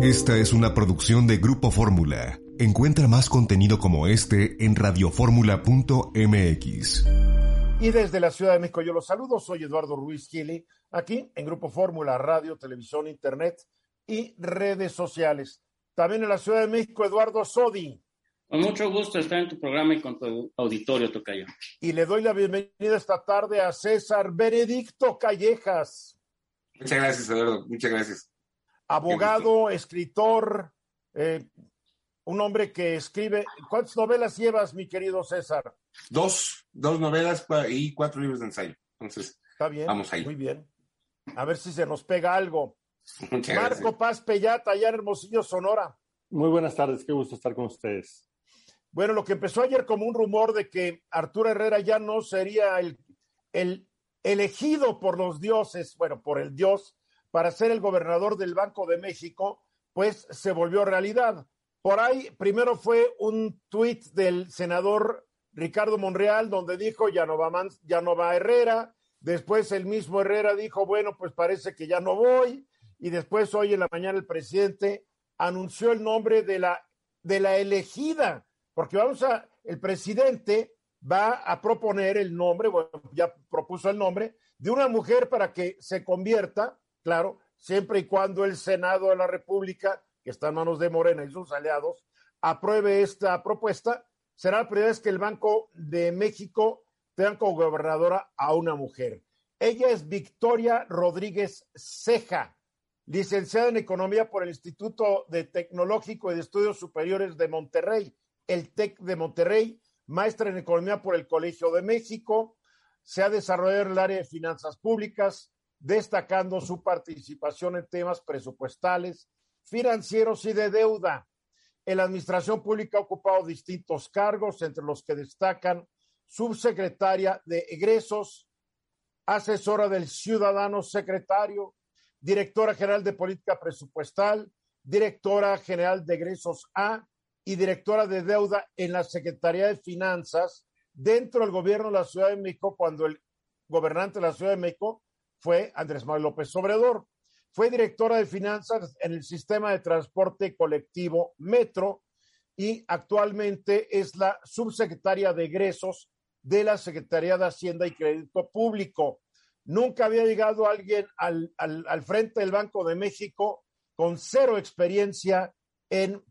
Esta es una producción de Grupo Fórmula. Encuentra más contenido como este en radioformula.mx. Y desde la Ciudad de México yo los saludo, soy Eduardo Ruiz Gili, aquí en Grupo Fórmula, radio, televisión, internet y redes sociales. También en la Ciudad de México, Eduardo Sodi. Con mucho gusto estar en tu programa y con tu auditorio, Tocayo. Y le doy la bienvenida esta tarde a César Benedicto Callejas. Muchas gracias, Eduardo. Muchas gracias abogado, escritor, eh, un hombre que escribe. ¿Cuántas novelas llevas, mi querido César? Dos, dos novelas y cuatro libros de ensayo. Entonces, está bien. Vamos ahí. Muy bien. A ver si se nos pega algo. Marco Paz Pellata, allá en Hermosillo, Sonora. Muy buenas tardes, qué gusto estar con ustedes. Bueno, lo que empezó ayer como un rumor de que Arturo Herrera ya no sería el, el elegido por los dioses, bueno, por el dios para ser el gobernador del Banco de México, pues se volvió realidad. Por ahí, primero fue un tuit del senador Ricardo Monreal, donde dijo ya no va, ya no va Herrera. Después el mismo Herrera dijo, bueno, pues parece que ya no voy. Y después hoy en la mañana el presidente anunció el nombre de la, de la elegida, porque vamos a, el presidente va a proponer el nombre, bueno, ya propuso el nombre, de una mujer para que se convierta claro, siempre y cuando el Senado de la República, que está en manos de Morena y sus aliados, apruebe esta propuesta, será la primera vez que el Banco de México tenga como gobernadora a una mujer. Ella es Victoria Rodríguez Ceja, licenciada en Economía por el Instituto de Tecnológico y de Estudios Superiores de Monterrey, el TEC de Monterrey, maestra en Economía por el Colegio de México, se ha desarrollado en el área de finanzas públicas, destacando su participación en temas presupuestales, financieros y de deuda. En la administración pública ha ocupado distintos cargos, entre los que destacan subsecretaria de egresos, asesora del ciudadano secretario, directora general de política presupuestal, directora general de egresos A y directora de deuda en la Secretaría de Finanzas dentro del gobierno de la Ciudad de México cuando el gobernante de la Ciudad de México fue Andrés Manuel López Obrador. Fue directora de finanzas en el sistema de transporte colectivo Metro y actualmente es la subsecretaria de egresos de la Secretaría de Hacienda y Crédito Público. Nunca había llegado alguien al, al frente del Banco de México con cero experiencia en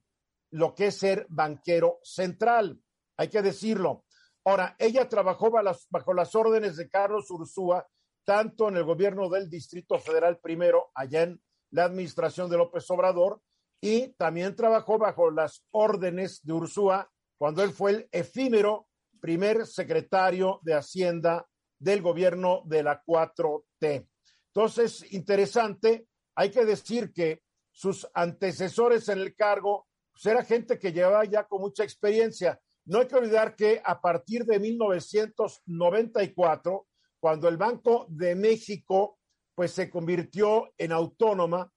lo que es ser banquero central. Hay que decirlo. Ahora, ella trabajó bajo las, órdenes de Carlos Ursúa tanto en el gobierno del Distrito Federal primero, allá en la administración de López Obrador, y también trabajó bajo las órdenes de Ursúa cuando él fue el efímero primer secretario de Hacienda del gobierno de la 4T. Entonces, interesante, hay que decir que sus antecesores en el cargo pues era gente que llevaba ya con mucha experiencia. No hay que olvidar que a partir de 1994, cuando el Banco de México pues se convirtió en autónoma,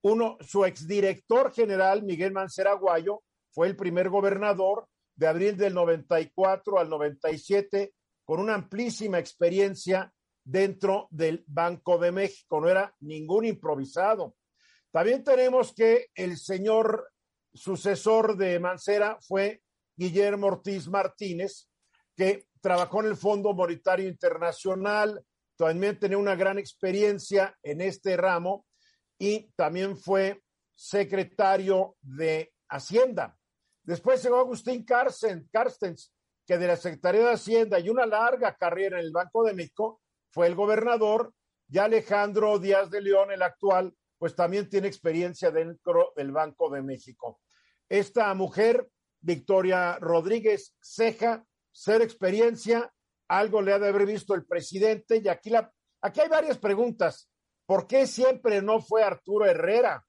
uno, su exdirector general, Miguel Mancera Guayo, fue el primer gobernador de abril del 94 al 97, con una amplísima experiencia dentro del Banco de México, no era ningún improvisado. También tenemos que el señor sucesor de Mancera fue Guillermo Ortiz Martínez, que trabajó en el Fondo Monetario Internacional, también tenía una gran experiencia en este ramo y también fue secretario de Hacienda. Después llegó Agustín Carstens, que de la Secretaría de Hacienda y una larga carrera en el Banco de México, fue el gobernador, y Alejandro Díaz de León, el actual, pues también tiene experiencia dentro del Banco de México. Esta mujer, Victoria Rodríguez Ceja, ser experiencia, algo le ha de haber visto el presidente y aquí, la, aquí hay varias preguntas. ¿Por qué siempre no fue Arturo Herrera?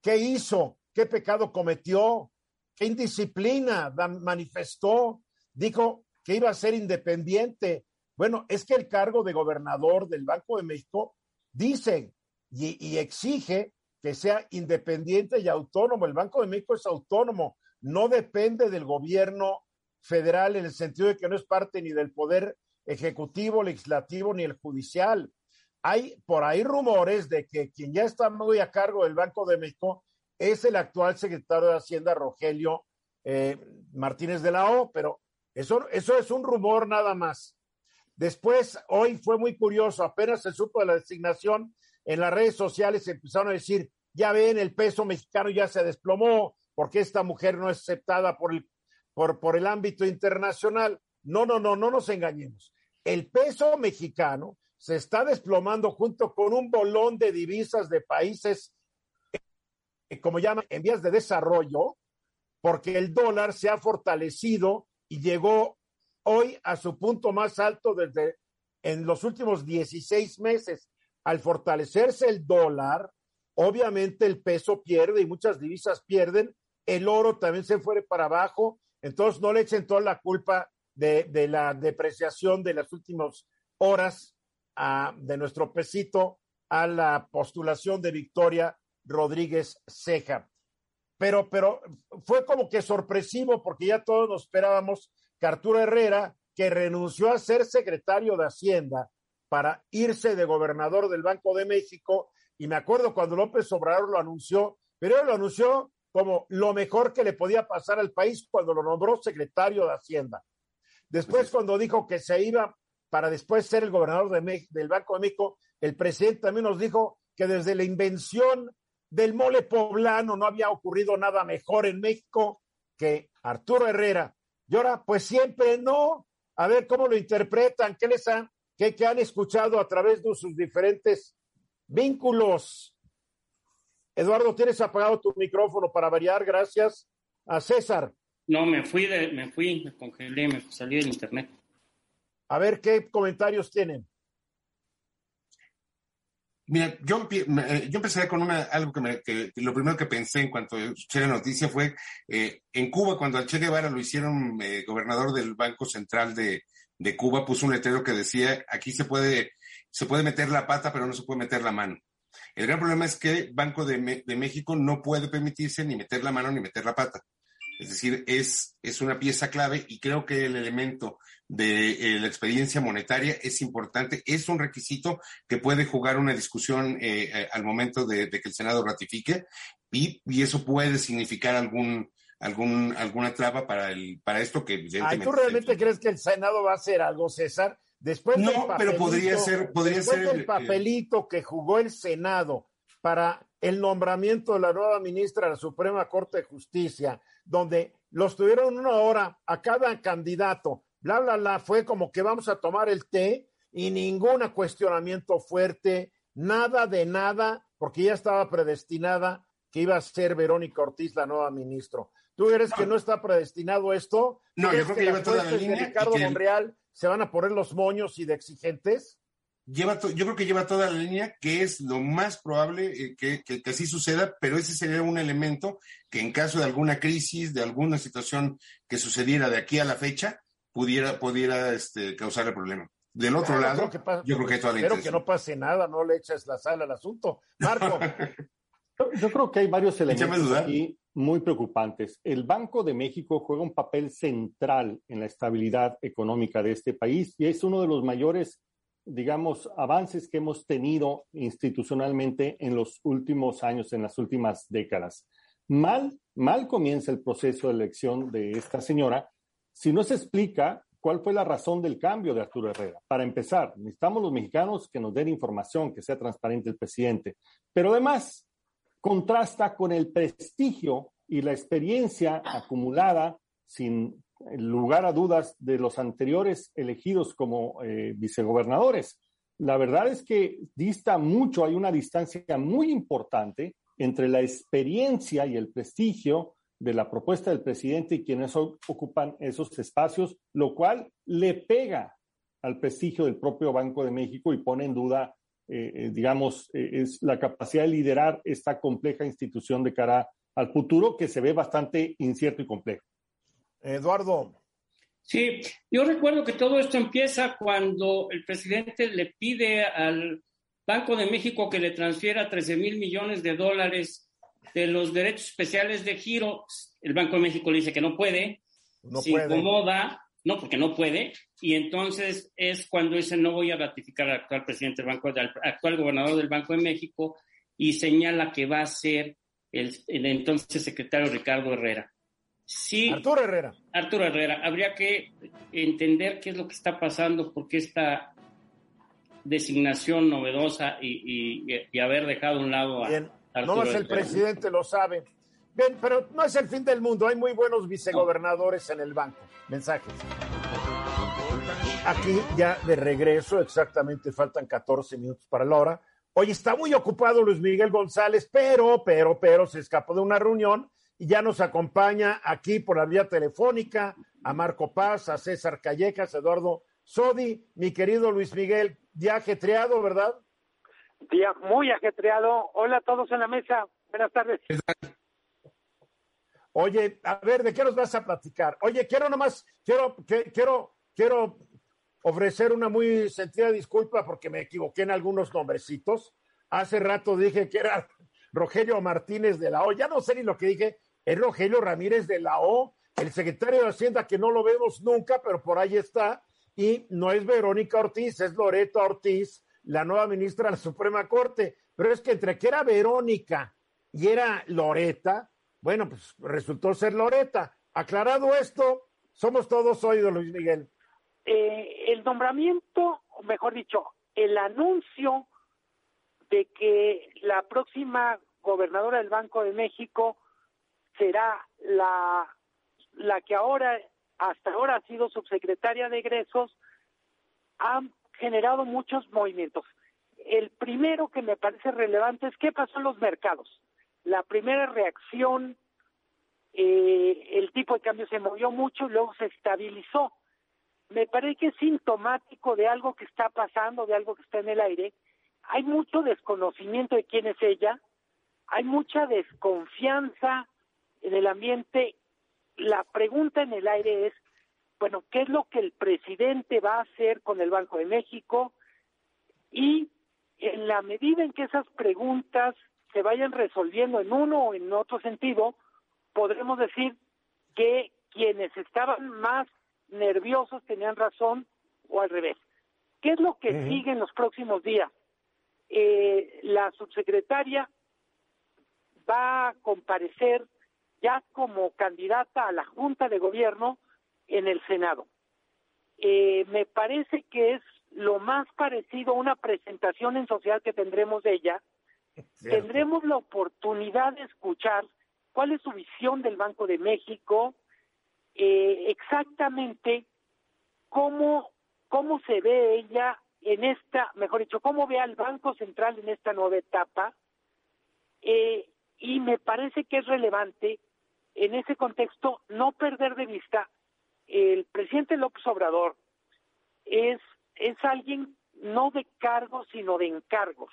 ¿Qué hizo? ¿Qué pecado cometió? ¿Qué indisciplina manifestó? Dijo que iba a ser independiente. Bueno, es que el cargo de gobernador del Banco de México dice y, y exige que sea independiente y autónomo. El Banco de México es autónomo, no depende del gobierno federal en el sentido de que no es parte ni del poder ejecutivo, legislativo ni el judicial. Hay por ahí rumores de que quien ya está muy a cargo del Banco de México es el actual secretario de Hacienda, Rogelio eh, Martínez de la O, pero eso, eso es un rumor nada más. Después, hoy fue muy curioso, apenas se supo de la designación, en las redes sociales empezaron a decir, ya ven, el peso mexicano ya se desplomó, porque esta mujer no es aceptada por el, por, por el ámbito internacional. No, no, no, no nos engañemos. El peso mexicano se está desplomando junto con un bolón de divisas de países, eh, como llaman, en vías de desarrollo, porque el dólar se ha fortalecido y llegó hoy a su punto más alto desde en los últimos 16 meses. Al fortalecerse el dólar, obviamente el peso pierde y muchas divisas pierden, el oro también se fue para abajo, entonces no le echen toda la culpa de, la depreciación de las últimas horas a, de nuestro pesito a la postulación de Victoria Rodríguez Ceja. Pero, pero fue como que sorpresivo porque ya todos nos esperábamos que Arturo Herrera, que renunció a ser secretario de Hacienda para irse de gobernador del Banco de México, y me acuerdo cuando López Obrador lo anunció, pero él lo anunció como lo mejor que le podía pasar al país cuando lo nombró secretario de Hacienda. Después, cuando dijo que se iba para después ser el gobernador de del Banco de México, el presidente también nos dijo que desde la invención del mole poblano no había ocurrido nada mejor en México que Arturo Herrera. Y ahora, pues siempre no. A ver cómo lo interpretan, qué les han, qué, qué han escuchado a través de sus diferentes vínculos. Eduardo, tienes apagado tu micrófono para variar, gracias. A César. No, me fui, de, me fui, me congelé, me salí del internet. A ver qué comentarios tienen. Mira, yo, eh, yo empecé con una, algo que, me, que, lo primero que pensé en cuanto escuché la noticia fue eh, en Cuba, cuando al Che Guevara lo hicieron eh, gobernador del Banco Central de, de, Cuba, puso un letrero que decía, aquí se puede, se puede meter la pata, pero no se puede meter la mano. El gran problema es que Banco de, de México no puede permitirse ni meter la mano ni meter la pata. Es decir, es, es una pieza clave y creo que el elemento de eh, la experiencia monetaria es importante, es un requisito que puede jugar una discusión eh, eh, al momento de, que el Senado ratifique y, y, eso puede significar algún, algún, alguna traba para, el, para esto que evidentemente... ¿Tú realmente crees que el Senado va a hacer algo, César? Después no, pero podría ser, podría después ser del papelito que jugó el Senado para el nombramiento de la nueva ministra de la Suprema Corte de Justicia, donde los tuvieron una hora a cada candidato, bla, bla, bla, fue como que vamos a tomar el té y ningún cuestionamiento fuerte, nada de nada, porque ya estaba predestinada que iba a ser Verónica Ortiz la nueva ministra. ¿Tú eres que no está predestinado esto? No, yo creo que, lleva toda la línea. Ricardo Monreal se van a poner los moños y de exigentes lleva yo creo que lleva toda la línea, que es lo más probable eh, que, que, así suceda, pero ese sería un elemento que en caso de alguna crisis, de alguna situación que sucediera de aquí a la fecha, pudiera, pudiera este, causar el problema. Del otro lado, yo creo que toda la Espero que no pase nada, no le eches la sal al asunto. Marco. yo, creo que hay varios elementos aquí muy preocupantes. El Banco de México juega un papel central en la estabilidad económica de este país y es uno de los mayores digamos, avances que hemos tenido institucionalmente en los últimos años, en las últimas décadas. Mal, mal comienza el proceso de elección de esta señora si no se explica cuál fue la razón del cambio de Arturo Herrera. Para empezar, necesitamos los mexicanos que nos den información, que sea transparente el presidente, pero además contrasta con el prestigio y la experiencia acumulada sin lugar a dudas de los anteriores elegidos como eh, vicegobernadores. La verdad es que dista mucho, hay una distancia muy importante entre la experiencia y el prestigio de la propuesta del presidente y quienes ocupan esos espacios, lo cual le pega al prestigio del propio Banco de México y pone en duda digamos, es la capacidad de liderar esta compleja institución de cara al futuro que se ve bastante incierto y complejo. Eduardo. Sí, yo recuerdo que todo esto empieza cuando el presidente le pide al Banco de México que le transfiera 13 mil millones de dólares de los derechos especiales de giro. El Banco de México le dice que no puede, no se incomoda, no, porque no puede, y entonces es cuando dice no voy a ratificar al actual presidente del Banco, al actual gobernador del Banco de México, y señala que va a ser el, el entonces secretario Ricardo Herrera. Sí, Arturo Herrera. Arturo Herrera. Habría que entender qué es lo que está pasando, porque esta designación novedosa y, haber dejado a un lado a Bien. No más el presidente lo sabe. Bien, pero no es el fin del mundo. Hay muy buenos vicegobernadores en el banco. Mensajes. Aquí ya de regreso, exactamente faltan 14 minutos para la hora. Hoy está muy ocupado Luis Miguel González, pero, pero, pero se escapó de una reunión y ya nos acompaña aquí por la vía telefónica a Marco Paz, a César Callejas, Eduardo Sodi, mi querido Luis Miguel, día ajetreado, ¿verdad? Día muy ajetreado. Hola a todos en la mesa. Buenas tardes. Oye, a ver, ¿de qué nos vas a platicar? Oye, quiero nomás, quiero, quiero, quiero ofrecer una muy sentida disculpa porque me equivoqué en algunos nombrecitos. Hace rato dije que era Rogelio Martínez de la O. Ya no sé ni lo que dije es Rogelio Ramírez de la O, el secretario de Hacienda que no lo vemos nunca, pero por ahí está, y no es Verónica Ortiz, es Loreto Ortiz, la nueva ministra de la Suprema Corte. Pero es que entre que era Verónica y era Loreta, bueno, pues resultó ser Loreta. Aclarado esto, somos todos oídos, Luis Miguel. Eh, el nombramiento, o mejor dicho, el anuncio de que la próxima gobernadora del Banco de México será la, la que ahora, hasta ahora ha sido subsecretaria de egresos, ha generado muchos movimientos. El primero que me parece relevante es qué pasó en los mercados. La primera reacción, eh, el tipo de cambio se movió mucho y luego se estabilizó. Me parece que es sintomático de algo que está pasando, de algo que está en el aire. Hay mucho desconocimiento de quién es ella, hay mucha desconfianza en el ambiente, la pregunta en el aire es, bueno, ¿qué es lo que el presidente va a hacer con el Banco de México? Y en la medida en que esas preguntas se vayan resolviendo en uno o en otro sentido, podremos decir que quienes estaban más nerviosos tenían razón o al revés. ¿Qué es lo que sigue en los próximos días? Eh, la subsecretaria va a comparecer ya como candidata a la Junta de Gobierno en el Senado. Eh, me parece que es lo más parecido a una presentación en sociedad que tendremos de ella. Tendremos la oportunidad de escuchar cuál es su visión del Banco de México, eh, exactamente cómo, cómo se ve ella en esta, mejor dicho, cómo ve al Banco Central en esta nueva etapa. Eh, y me parece que es relevante en ese contexto no perder de vista el presidente López Obrador es es alguien no de cargos sino de encargos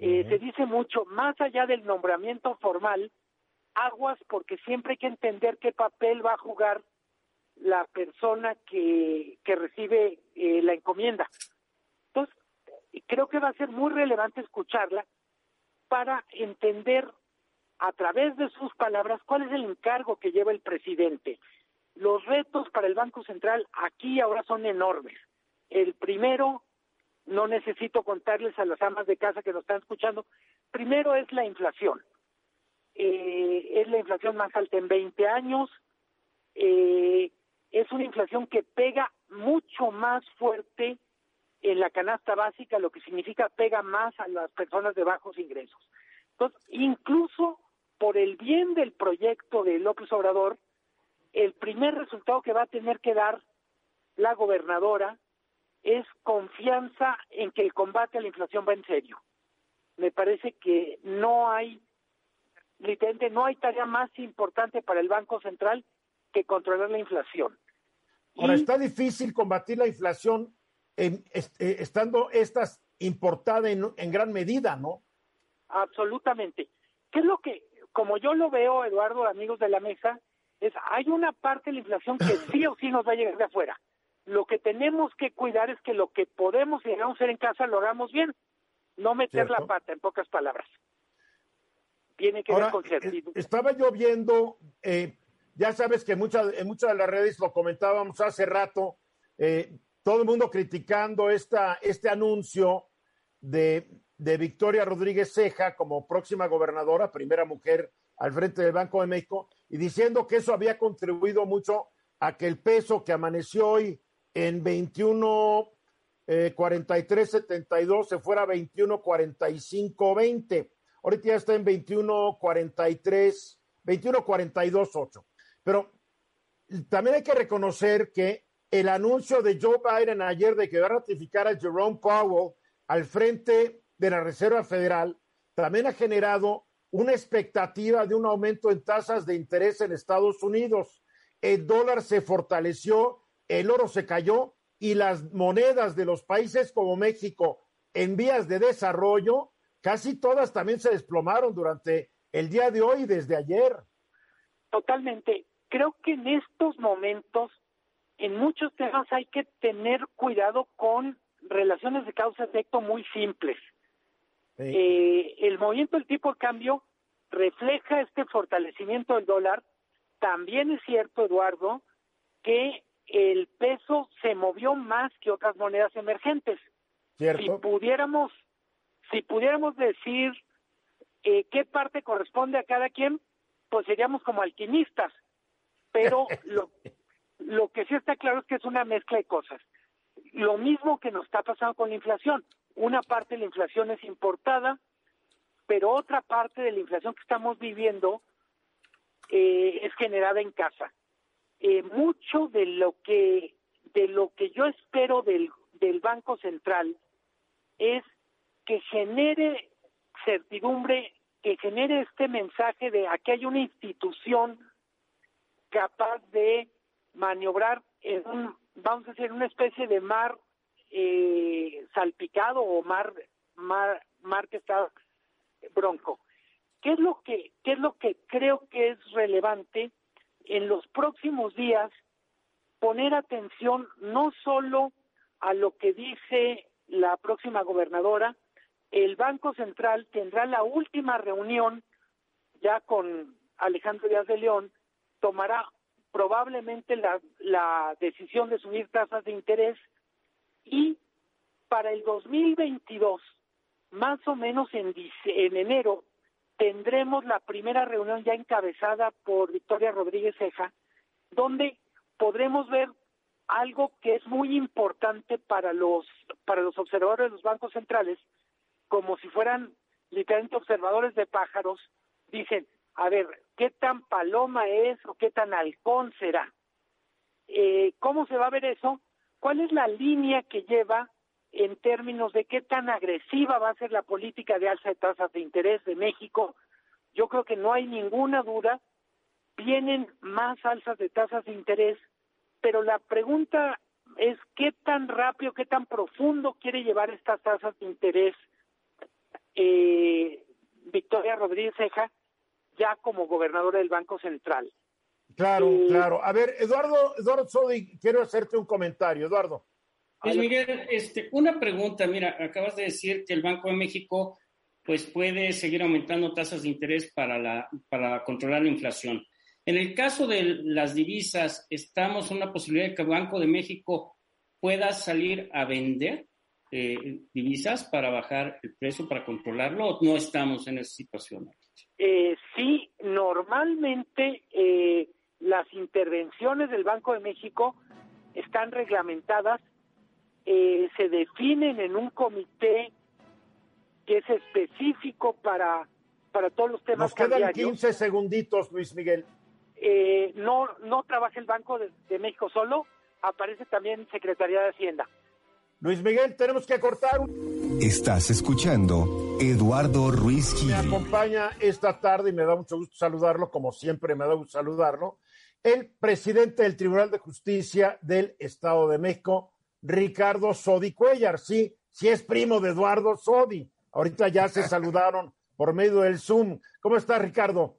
eh, se dice mucho más allá del nombramiento formal aguas porque siempre hay que entender qué papel va a jugar la persona que, que recibe eh, la encomienda entonces creo que va a ser muy relevante escucharla para entender a través de sus palabras cuál es el encargo que lleva el presidente. Los retos para el Banco Central aquí ahora son enormes. El primero, no necesito contarles a las amas de casa que nos están escuchando, primero es la inflación. Eh, es la inflación más alta en 20 años. Eh, es una inflación que pega mucho más fuerte en la canasta básica, lo que significa pega más a las personas de bajos ingresos. Entonces, incluso por el bien del proyecto de López Obrador, el primer resultado que va a tener que dar la gobernadora es confianza en que el combate a la inflación va en serio. Me parece que no hay, literalmente no hay tarea más importante para el Banco Central que controlar la inflación. Ahora, está difícil combatir la inflación en, eh, estando estas importada en, en gran medida, ¿no? Absolutamente. ¿Qué es lo que, como yo lo veo, Eduardo, amigos de la mesa, es hay una parte de la inflación que sí o sí nos va a llegar de afuera. Lo que tenemos que cuidar es que lo que podemos y debemos hacer en casa lo hagamos bien, no meter la pata, en pocas palabras. Tiene que ver con eh, Estaba yo viendo, eh, ya sabes que muchas, en muchas de las redes lo comentábamos hace rato, eh, todo el mundo criticando esta, este anuncio de, de Victoria Rodríguez Ceja como próxima gobernadora, primera mujer al frente del Banco de México, y diciendo que eso había contribuido mucho a que el peso que amaneció hoy en 21 eh, 42 se fuera a 21 45 20. Ahorita ya está en 21 43 21 42 8. Pero también hay que reconocer que el anuncio de Joe Biden ayer de que va a ratificar a Jerome Powell al frente de la Reserva Federal también ha generado una expectativa de un aumento en tasas de interés en Estados Unidos. El dólar se fortaleció, el oro se cayó y las monedas de los países como México en vías de desarrollo, casi todas también se desplomaron durante el día de hoy desde ayer. Totalmente. Creo que en estos momentos, en muchos temas hay que tener cuidado con relaciones de causa-efecto muy simples. Eh, el movimiento del tipo de cambio refleja este fortalecimiento del dólar. También es cierto, Eduardo, que el peso se movió más que otras monedas emergentes. Si pudiéramos, si pudiéramos decir eh, qué parte corresponde a cada quien, pues seríamos como alquimistas. Pero lo, lo que sí está claro es que es una mezcla de cosas. Lo mismo que nos está pasando con la inflación. Una parte de la inflación es importada, pero otra parte de la inflación que estamos viviendo eh, es generada en casa. Eh, mucho de lo que de lo que yo espero del, del Banco Central es que genere certidumbre, que genere este mensaje de aquí hay una institución capaz de maniobrar en un, vamos a decir, una especie de mar eh, salpicado o mar, mar, mar que está bronco. ¿Qué es lo que, qué es lo que creo que es relevante en los próximos días? Poner atención no solo a lo que dice la próxima gobernadora, el Banco Central tendrá la última reunión ya con Alejandro Díaz de León, tomará probablemente la, decisión de subir tasas de interés y para el 2022, más o menos en, en enero, tendremos la primera reunión ya encabezada por Victoria Rodríguez Ceja, donde podremos ver algo que es muy importante para los para los observadores de los bancos centrales, como si fueran literalmente observadores de pájaros, dicen, a ver, ¿qué tan paloma es o qué tan halcón será? Eh, ¿Cómo se va a ver eso? ¿Cuál es la línea que lleva en términos de qué tan agresiva va a ser la política de alza de tasas de interés de México? Yo creo que no hay ninguna duda, vienen más alzas de tasas de interés, pero la pregunta es qué tan rápido, qué tan profundo quiere llevar estas tasas de interés eh, Victoria Rodríguez Ceja ya como gobernadora del Banco Central. Claro, claro. A ver, Eduardo, Eduardo Sodi, quiero hacerte un comentario. Eduardo. Pues Miguel, este, una pregunta. Mira, acabas de decir que el Banco de México pues puede seguir aumentando tasas de interés para, la, para controlar la inflación. En el caso de las divisas, ¿estamos en una posibilidad de que el Banco de México pueda salir a vender eh, divisas para bajar el precio, para controlarlo, o no estamos en esa situación? Eh, sí, normalmente eh, las intervenciones del Banco de México están reglamentadas, eh, se definen en un comité que es específico para, para todos los temas Nos quedan 15 segunditos, Luis Miguel. Eh, no, no trabaja el Banco de, México solo, aparece también Secretaría de Hacienda. Luis Miguel, tenemos que cortar. Estás escuchando Eduardo Ruiz Gil. Me acompaña esta tarde y me da mucho gusto saludarlo, como siempre me da gusto saludarlo, el presidente del Tribunal de Justicia del Estado de México, Ricardo Sodi Cuellar. Sí, si es primo de Eduardo Sodi. Ahorita ya se saludaron por medio del Zoom. ¿Cómo estás, Ricardo?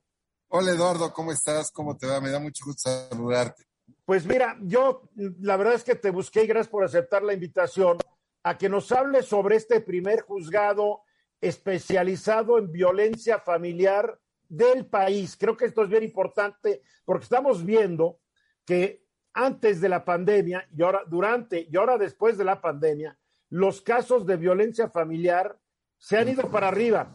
Hola, Eduardo, ¿cómo estás? ¿Cómo te va? Me da mucho gusto saludarte. Pues mira, yo la verdad es que te busqué y gracias por aceptar la invitación a que nos hables sobre este primer juzgado especializado en violencia familiar del país. Creo que esto es bien importante porque estamos viendo que antes de la pandemia y ahora durante y ahora después de la pandemia, los casos de violencia familiar se han ido para arriba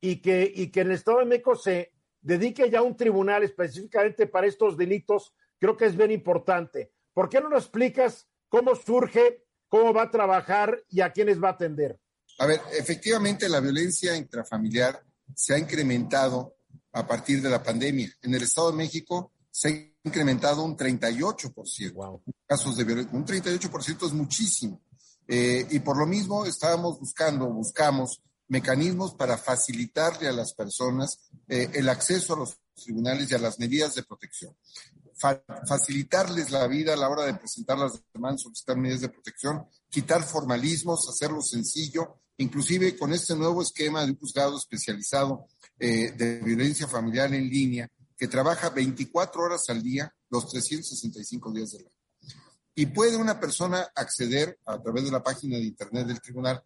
y que, y que en el Estado de México se dedique ya un tribunal específicamente para estos delitos, creo que es bien importante. ¿Por qué no nos explicas cómo surge, cómo va a trabajar y a quiénes va a atender? A ver, efectivamente la violencia intrafamiliar se ha incrementado a partir de la pandemia. En el Estado de México se ha incrementado un 38%. Wow. Casos de violencia, un 38% es muchísimo. Eh, y por lo mismo estábamos buscando, buscamos mecanismos para facilitarle a las personas eh, el acceso a los tribunales y a las medidas de protección. facilitarles la vida a la hora de presentar las demandas, solicitar medidas de protección, quitar formalismos, hacerlo sencillo, inclusive con este nuevo esquema de un juzgado especializado eh, de violencia familiar en línea, que trabaja 24 horas al día, los 365 días del año. Y puede una persona acceder a través de la página de internet del tribunal,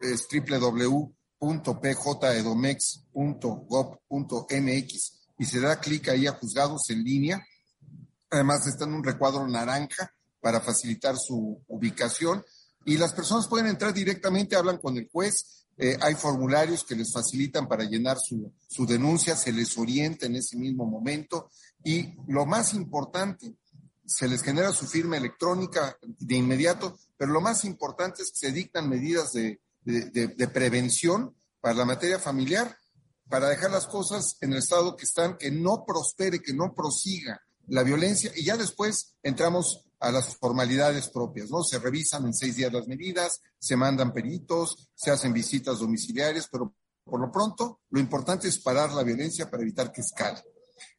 es www.pjedomex.gov.mx y se da clic ahí a juzgados en línea. Además está en un recuadro naranja para facilitar su ubicación y las personas pueden entrar directamente, hablan con el juez, eh, hay formularios que les facilitan para llenar su, su denuncia, se les orienta en ese mismo momento y lo más importante, se les genera su firma electrónica de inmediato, pero lo más importante es que se dictan medidas de, de, prevención para la materia familiar, para dejar las cosas en el estado que están, que no prospere, que no prosiga la violencia, y ya después entramos a las formalidades propias, ¿no? Se revisan en seis días las medidas, se mandan peritos, se hacen visitas domiciliarias, pero por lo pronto lo importante es parar la violencia para evitar que escale.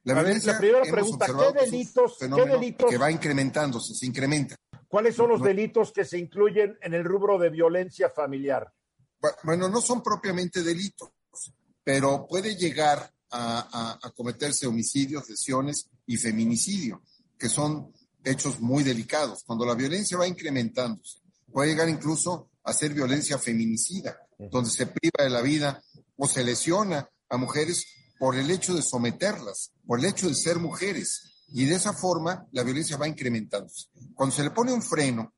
La, violencia, primera pregunta, ¿qué delitos, ¿qué delitos que va incrementándose, se incrementa? ¿Cuáles son los delitos que se incluyen en el rubro de violencia familiar? Bueno, no son propiamente delitos, pero puede llegar a, cometerse homicidios, lesiones y feminicidio, que son hechos muy delicados. Cuando la violencia va incrementándose, puede llegar incluso a ser violencia feminicida, donde se priva de la vida o se lesiona a mujeres por el hecho de someterlas, por el hecho de ser mujeres. Y de esa forma la violencia va incrementándose. Cuando se le pone un freno,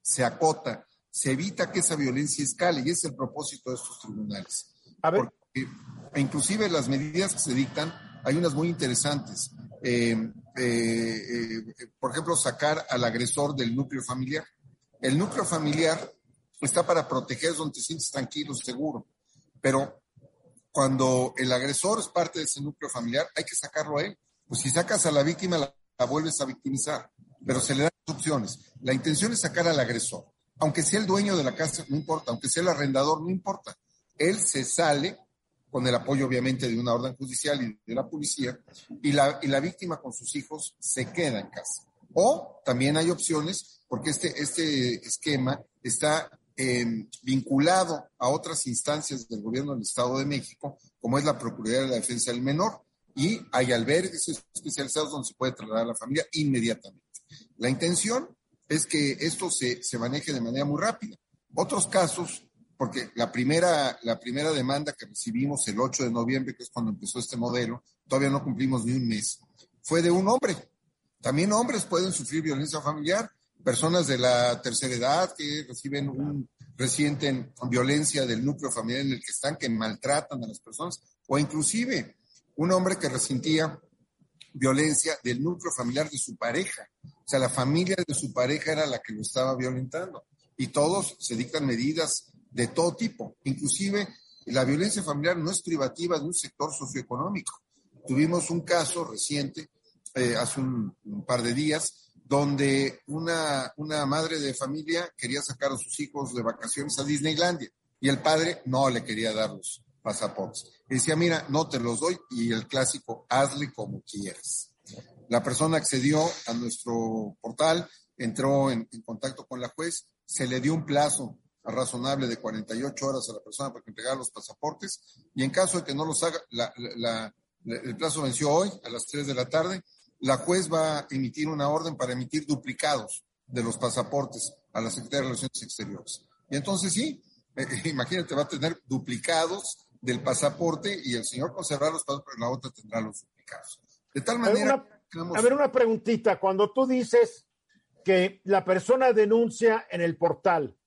se acota, se evita que esa violencia escale y es el propósito de estos tribunales. A ver. Porque, inclusive las medidas que se dictan, hay unas muy interesantes. Eh, eh, eh, por ejemplo, sacar al agresor del núcleo familiar. El núcleo familiar está para proteger donde te sientes tranquilo, seguro, pero cuando el agresor es parte de ese núcleo familiar, hay que sacarlo a él. Pues si sacas a la víctima, la, vuelves a victimizar, pero se le dan opciones. La intención es sacar al agresor. Aunque sea el dueño de la casa, no importa, aunque sea el arrendador, no importa. Él se sale con el apoyo obviamente de una orden judicial y de la policía, y la, y la víctima con sus hijos se queda en casa. O también hay opciones, porque este, este esquema está Em, vinculado a otras instancias del gobierno del Estado de México, como es la Procuraduría de la Defensa del Menor, y hay albergues especializados donde se puede trasladar a la familia inmediatamente. La intención es que esto se, se maneje de manera muy rápida. Otros casos, porque la primera, la primera demanda que recibimos el 8 de noviembre, que es cuando empezó este modelo, todavía no cumplimos ni un mes, fue de un hombre. También hombres pueden sufrir violencia familiar personas de la tercera edad que reciben un reciente violencia del núcleo familiar en el que están, que maltratan a las personas, o inclusive un hombre que resentía violencia del núcleo familiar de su pareja. O sea, la familia de su pareja era la que lo estaba violentando. Y todos se dictan medidas de todo tipo. Inclusive la violencia familiar no es privativa de un sector socioeconómico. Tuvimos un caso reciente, eh, hace un, par de días, donde una, una madre de familia quería sacar a sus hijos de vacaciones a Disneylandia y el padre no le quería dar los pasaportes. Decía, mira, no te los doy y el clásico, hazle como quieras. La persona accedió a nuestro portal, entró en, en contacto con la juez, se le dio un plazo razonable de 48 horas a la persona para que entregara los pasaportes y en caso de que no los haga, el plazo venció hoy a las 3 de la tarde, la juez va a emitir una orden para emitir duplicados de los pasaportes a la Secretaría de Relaciones Exteriores. Y entonces sí, eh, imagínate, va a tener duplicados del pasaporte y el señor conservará los pasaportes, pero la otra tendrá los duplicados. De tal manera... A ver, una preguntita. Cuando tú dices que la persona denuncia en el portal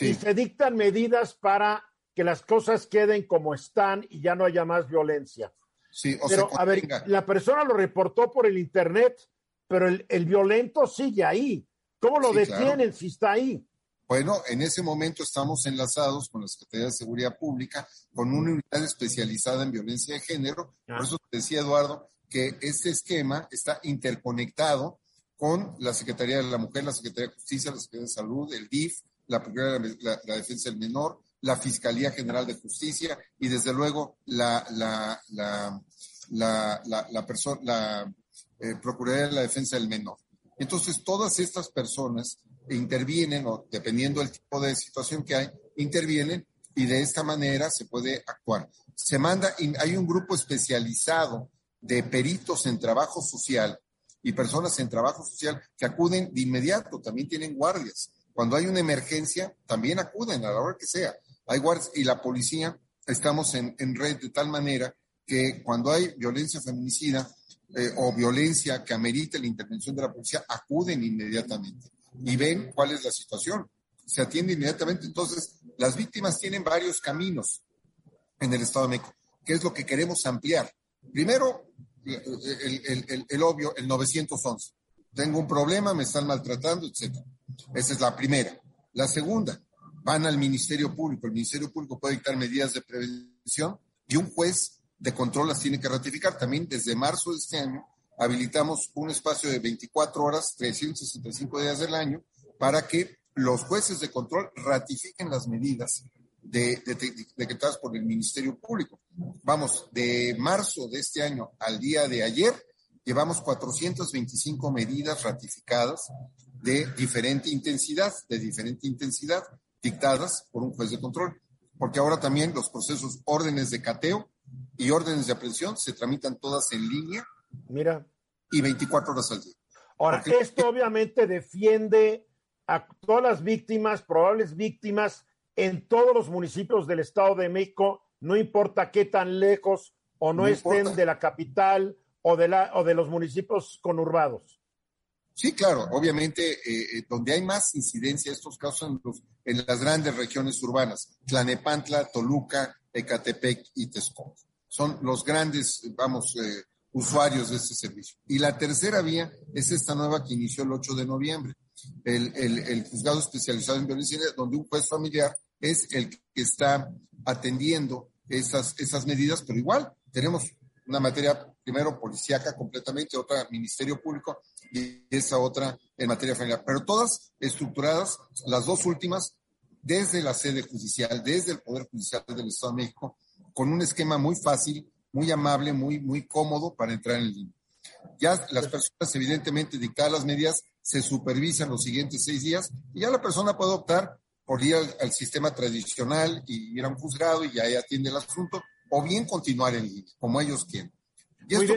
y se dictan medidas para que las cosas queden como están y ya no haya más violencia. Sí, pero, a ver, la persona lo reportó por el Internet, pero el, violento sigue ahí. ¿Cómo lo detienen si está ahí? Bueno, en ese momento estamos enlazados con la Secretaría de Seguridad Pública, con una unidad especializada en violencia de género. Por ah. eso te decía Eduardo que este esquema está interconectado con la Secretaría de la Mujer, la Secretaría de Justicia, la Secretaría de Salud, el DIF, la Procuraduría de la, Defensa del Menor, la Fiscalía General de Justicia y desde luego la, la, la, la, persona, eh, Procuraduría de la Defensa del Menor. Entonces, todas estas personas intervienen, o dependiendo del tipo de situación que hay, intervienen y de esta manera se puede actuar. Se manda, hay un grupo especializado de peritos en trabajo social y personas en trabajo social que acuden de inmediato, también tienen guardias. Cuando hay una emergencia, también acuden a la hora que sea. Hay guardias y la policía, estamos en, red de tal manera que cuando hay violencia feminicida eh, o violencia que amerite la intervención de la policía, acuden inmediatamente y ven cuál es la situación. Se atiende inmediatamente. Entonces, las víctimas tienen varios caminos en el Estado de México, que es lo que queremos ampliar. Primero, el, obvio, el 911. Tengo un problema, me están maltratando, etc. Esa es la primera. La segunda, van al Ministerio Público. El Ministerio Público puede dictar medidas de prevención y un juez de control las tiene que ratificar. También desde marzo de este año habilitamos un espacio de 24 horas, 365 días del año, para que los jueces de control ratifiquen las medidas de, decretadas por el Ministerio Público. Vamos, de marzo de este año al día de ayer, llevamos 425 medidas ratificadas de diferente intensidad, de diferente intensidad, dictadas por un juez de control. Porque ahora también los procesos, órdenes de cateo y órdenes de aprehensión se tramitan todas en línea. Mira. Y 24 horas al día. Ahora, esto obviamente defiende a todas las víctimas, probables víctimas en todos los municipios del Estado de México, no importa qué tan lejos o no, estén de la capital o de, la, o de los municipios conurbados. Sí, claro, obviamente eh, eh, donde hay más incidencia estos casos en, en, las grandes regiones urbanas, Tlanepantla, Toluca, Ecatepec y Texcoco. Son los grandes, vamos, eh, usuarios de este servicio. Y la tercera vía es esta nueva que inició el 8 de noviembre, el juzgado especializado en violencia, donde un juez familiar es el que está atendiendo esas, esas medidas, pero igual tenemos una materia, primero policíaca completamente, otra ministerio público y esa otra en materia familiar, pero todas estructuradas, las dos últimas, desde la sede judicial, desde el Poder Judicial del Estado de México, con un esquema muy fácil, muy amable, muy, muy cómodo para entrar en línea. Ya las personas, evidentemente, dictadas las medidas, se supervisan los siguientes seis días y ya la persona puede optar por ir al, sistema tradicional y ir a un juzgado y ahí atiende el asunto, o bien continuar en línea, como ellos quieren.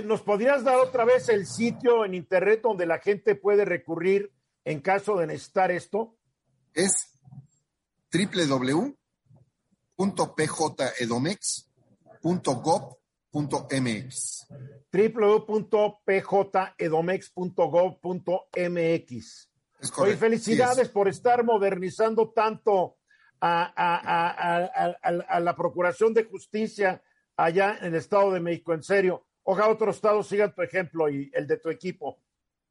¿Nos podrías dar otra vez el sitio en internet donde la gente puede recurrir en caso de necesitar esto? Es www.pjedomex.gov.mx www.pjedomex.gov.mx Oye, felicidades por estar modernizando tanto a, la Procuración de Justicia allá en el Estado de México. En serio, ojalá otros estados sigan tu ejemplo y el de tu equipo.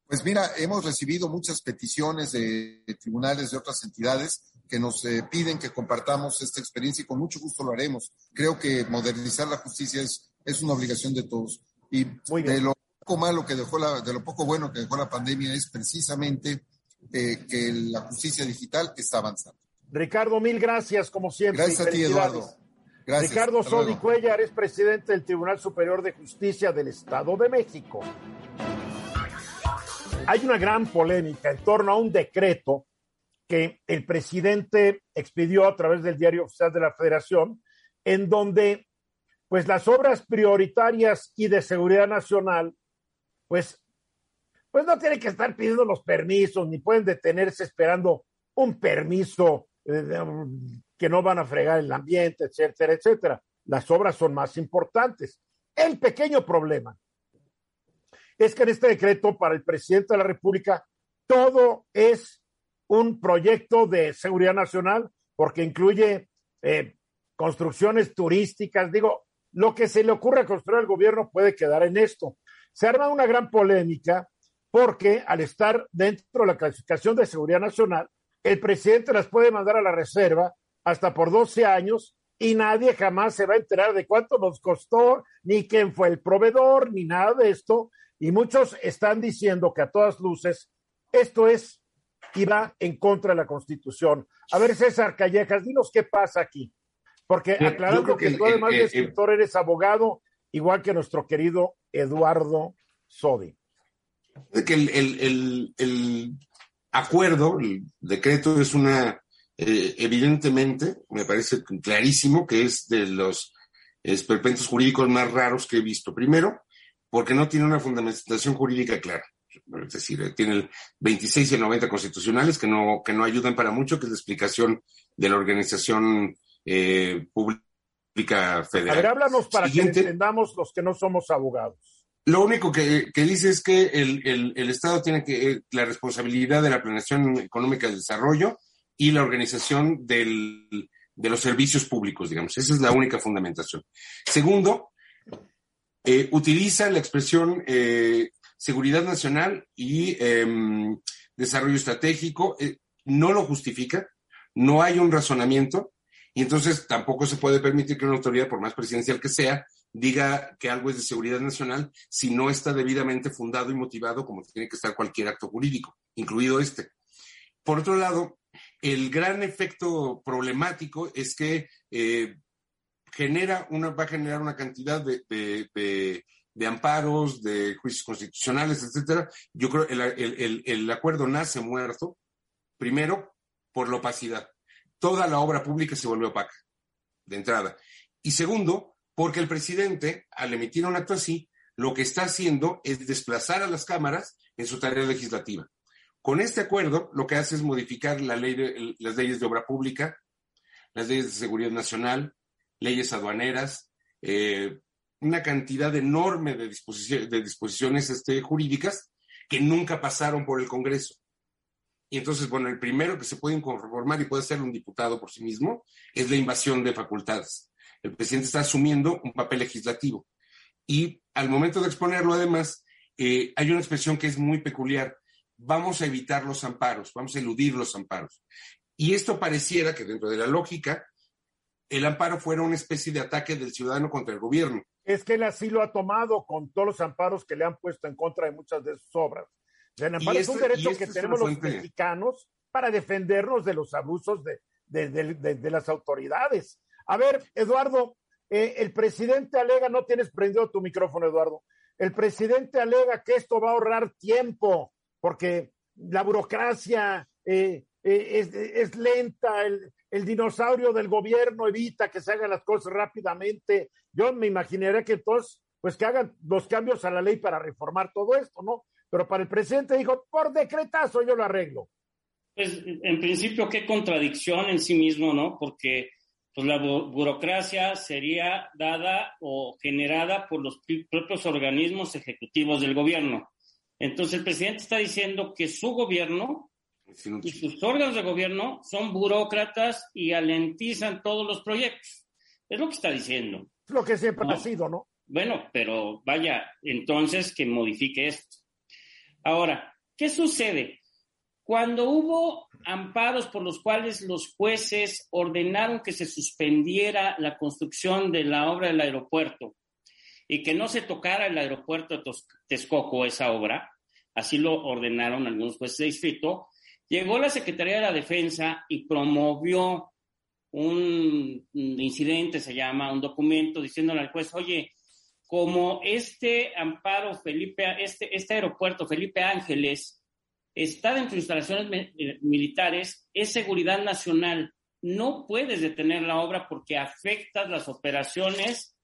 Pues mira, hemos recibido muchas peticiones de, tribunales de otras entidades que nos eh, piden que compartamos esta experiencia y con mucho gusto lo haremos. Creo que modernizar la justicia es, es una obligación de todos. Y de lo poco malo que dejó la, de lo poco bueno que dejó la pandemia es precisamente eh, que la justicia digital está avanzando. Ricardo, mil gracias, como siempre. Gracias a ti, Eduardo. Gracias. Ricardo Sodi Cuellar es presidente del Tribunal Superior de Justicia del Estado de México. Hay una gran polémica en torno a un decreto que el presidente expidió a través del diario oficial de la Federación, en donde pues las obras prioritarias y de seguridad nacional, pues, pues no tienen que estar pidiendo los permisos, ni pueden detenerse esperando un permiso eh, que no van a fregar el ambiente, etcétera, etcétera. Las obras son más importantes. El pequeño problema es que en este decreto para el presidente de la República todo es un proyecto de seguridad nacional porque incluye eh, construcciones turísticas. Digo, lo que se le ocurre construir al gobierno puede quedar en esto. Se arma una gran polémica porque al estar dentro de la clasificación de seguridad nacional, el presidente las puede mandar a la reserva hasta por 12 años y nadie jamás se va a enterar de cuánto nos costó, ni quién fue el proveedor, ni nada de esto. Y muchos están diciendo que a todas luces esto es y va en contra de la Constitución. A ver, César Callejas, dinos qué pasa aquí. Porque aclarando que, tú, además de escritor, eres abogado, igual que nuestro querido Eduardo Sodi. Que el, acuerdo, el decreto es una, eh, evidentemente, me parece clarísimo que es de los esperpentos jurídicos más raros que he visto. Primero, porque no tiene una fundamentación jurídica clara es decir, tiene el 26 y el 90 constitucionales que no, que no ayudan para mucho, que es la explicación de la organización eh, pública federal. A ver, háblanos para que entendamos los que no somos abogados. Lo único que, dice es que el, Estado tiene que eh, la responsabilidad de la planeación económica del desarrollo y la organización de los servicios públicos, digamos. Esa es la única fundamentación. Segundo, eh, utiliza la expresión seguridad nacional y em, desarrollo estratégico, eh, no lo justifica, no hay un razonamiento y entonces tampoco se puede permitir que una autoridad, por más presidencial que sea, diga que algo es de seguridad nacional si no está debidamente fundado y motivado como tiene que estar cualquier acto jurídico, incluido este. Por otro lado, el gran efecto problemático es que eh, genera una, va a generar una cantidad de amparos, de juicios constitucionales, etcétera, yo creo que el, el, acuerdo nace muerto, primero, por la opacidad. Toda la obra pública se vuelve opaca, de entrada. Y segundo, porque el presidente, al emitir un acto así, lo que está haciendo es desplazar a las cámaras en su tarea legislativa. Con este acuerdo, lo que hace es modificar las leyes de obra pública, las leyes de seguridad nacional, leyes aduaneras, eh, una cantidad enorme de, de disposiciones este, jurídicas que nunca pasaron por el Congreso. Y entonces, bueno, el primero que se puede inconformar y puede ser un diputado por sí mismo es la invasión de facultades. El presidente está asumiendo un papel legislativo. Y al momento de exponerlo, además, eh, hay una expresión que es muy peculiar. Vamos a evitar los amparos, vamos a eludir los amparos. Y esto pareciera que dentro de la lógica, el amparo fuera una especie de ataque del ciudadano contra el gobierno es que él así lo ha tomado con todos los amparos que le han puesto en contra de muchas de sus obras. El amparo es un derecho que tenemos los mexicanos para defendernos de los abusos de, de, las autoridades. A ver, Eduardo, eh, el presidente alega, no tienes prendido tu micrófono, Eduardo. El presidente alega que esto va a ahorrar tiempo, porque la burocracia eh, eh, es, lenta, el, el dinosaurio del gobierno evita que se hagan las cosas rápidamente. Yo me imaginaría que entonces, pues que hagan los cambios a la ley para reformar todo esto, ¿no? Pero para el presidente dijo, por decretazo yo lo arreglo. Pues en principio, qué contradicción en sí mismo, ¿no? Porque pues la burocracia sería dada o generada por los propios organismos ejecutivos del gobierno. Entonces el presidente está diciendo que su gobierno y sus órganos de gobierno son burócratas y alentizan todos los proyectos. Es lo que está diciendo. Es lo que siempre ha sido, ¿no? Bueno, pero vaya, entonces que modifique esto. Ahora, ¿qué sucede? Cuando hubo amparos por los cuales los jueces ordenaron que se suspendiera la construcción de la obra del aeropuerto y que no se tocara el aeropuerto de Texcoco, esa obra, así lo ordenaron algunos jueces de distrito, Llegó la Secretaría de la Defensa y promovió un incidente, se llama, un documento diciéndole al juez, oye, como este amparo Felipe, este, este aeropuerto Felipe Ángeles está dentro de instalaciones eh, militares, es seguridad nacional. No puedes detener la obra porque afectas las operaciones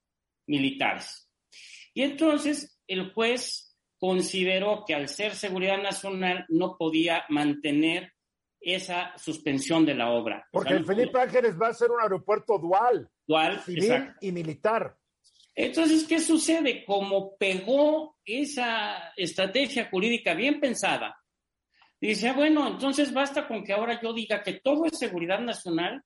militares. Y entonces el juez consideró que al ser seguridad nacional no podía mantener esa suspensión de la obra. Porque el Felipe Ángeles va a ser un aeropuerto dual. Dual, civil y militar. Entonces, ¿qué sucede? Como pegó esa estrategia jurídica bien pensada, dice, bueno, entonces basta con que ahora yo diga que todo es seguridad nacional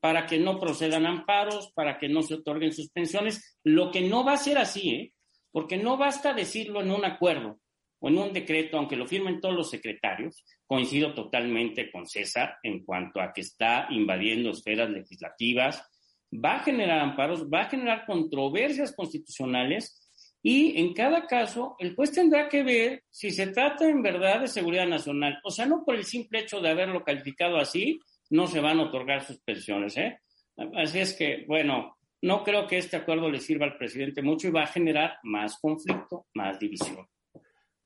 para que no procedan amparos, para que no se otorguen suspensiones, lo que no va a ser así, ¿eh? Porque no basta decirlo en un acuerdo o en un decreto, aunque lo firmen todos los secretarios, coincido totalmente con César en cuanto a que está invadiendo esferas legislativas, va a generar amparos, va a generar controversias constitucionales y en cada caso el juez tendrá que ver si se trata en verdad de seguridad nacional. O sea, no por el simple hecho de haberlo calificado así, no se van a otorgar suspensiones. ¿eh? Así es que, bueno, no creo que este acuerdo le sirva al presidente mucho y va a generar más conflicto, más división.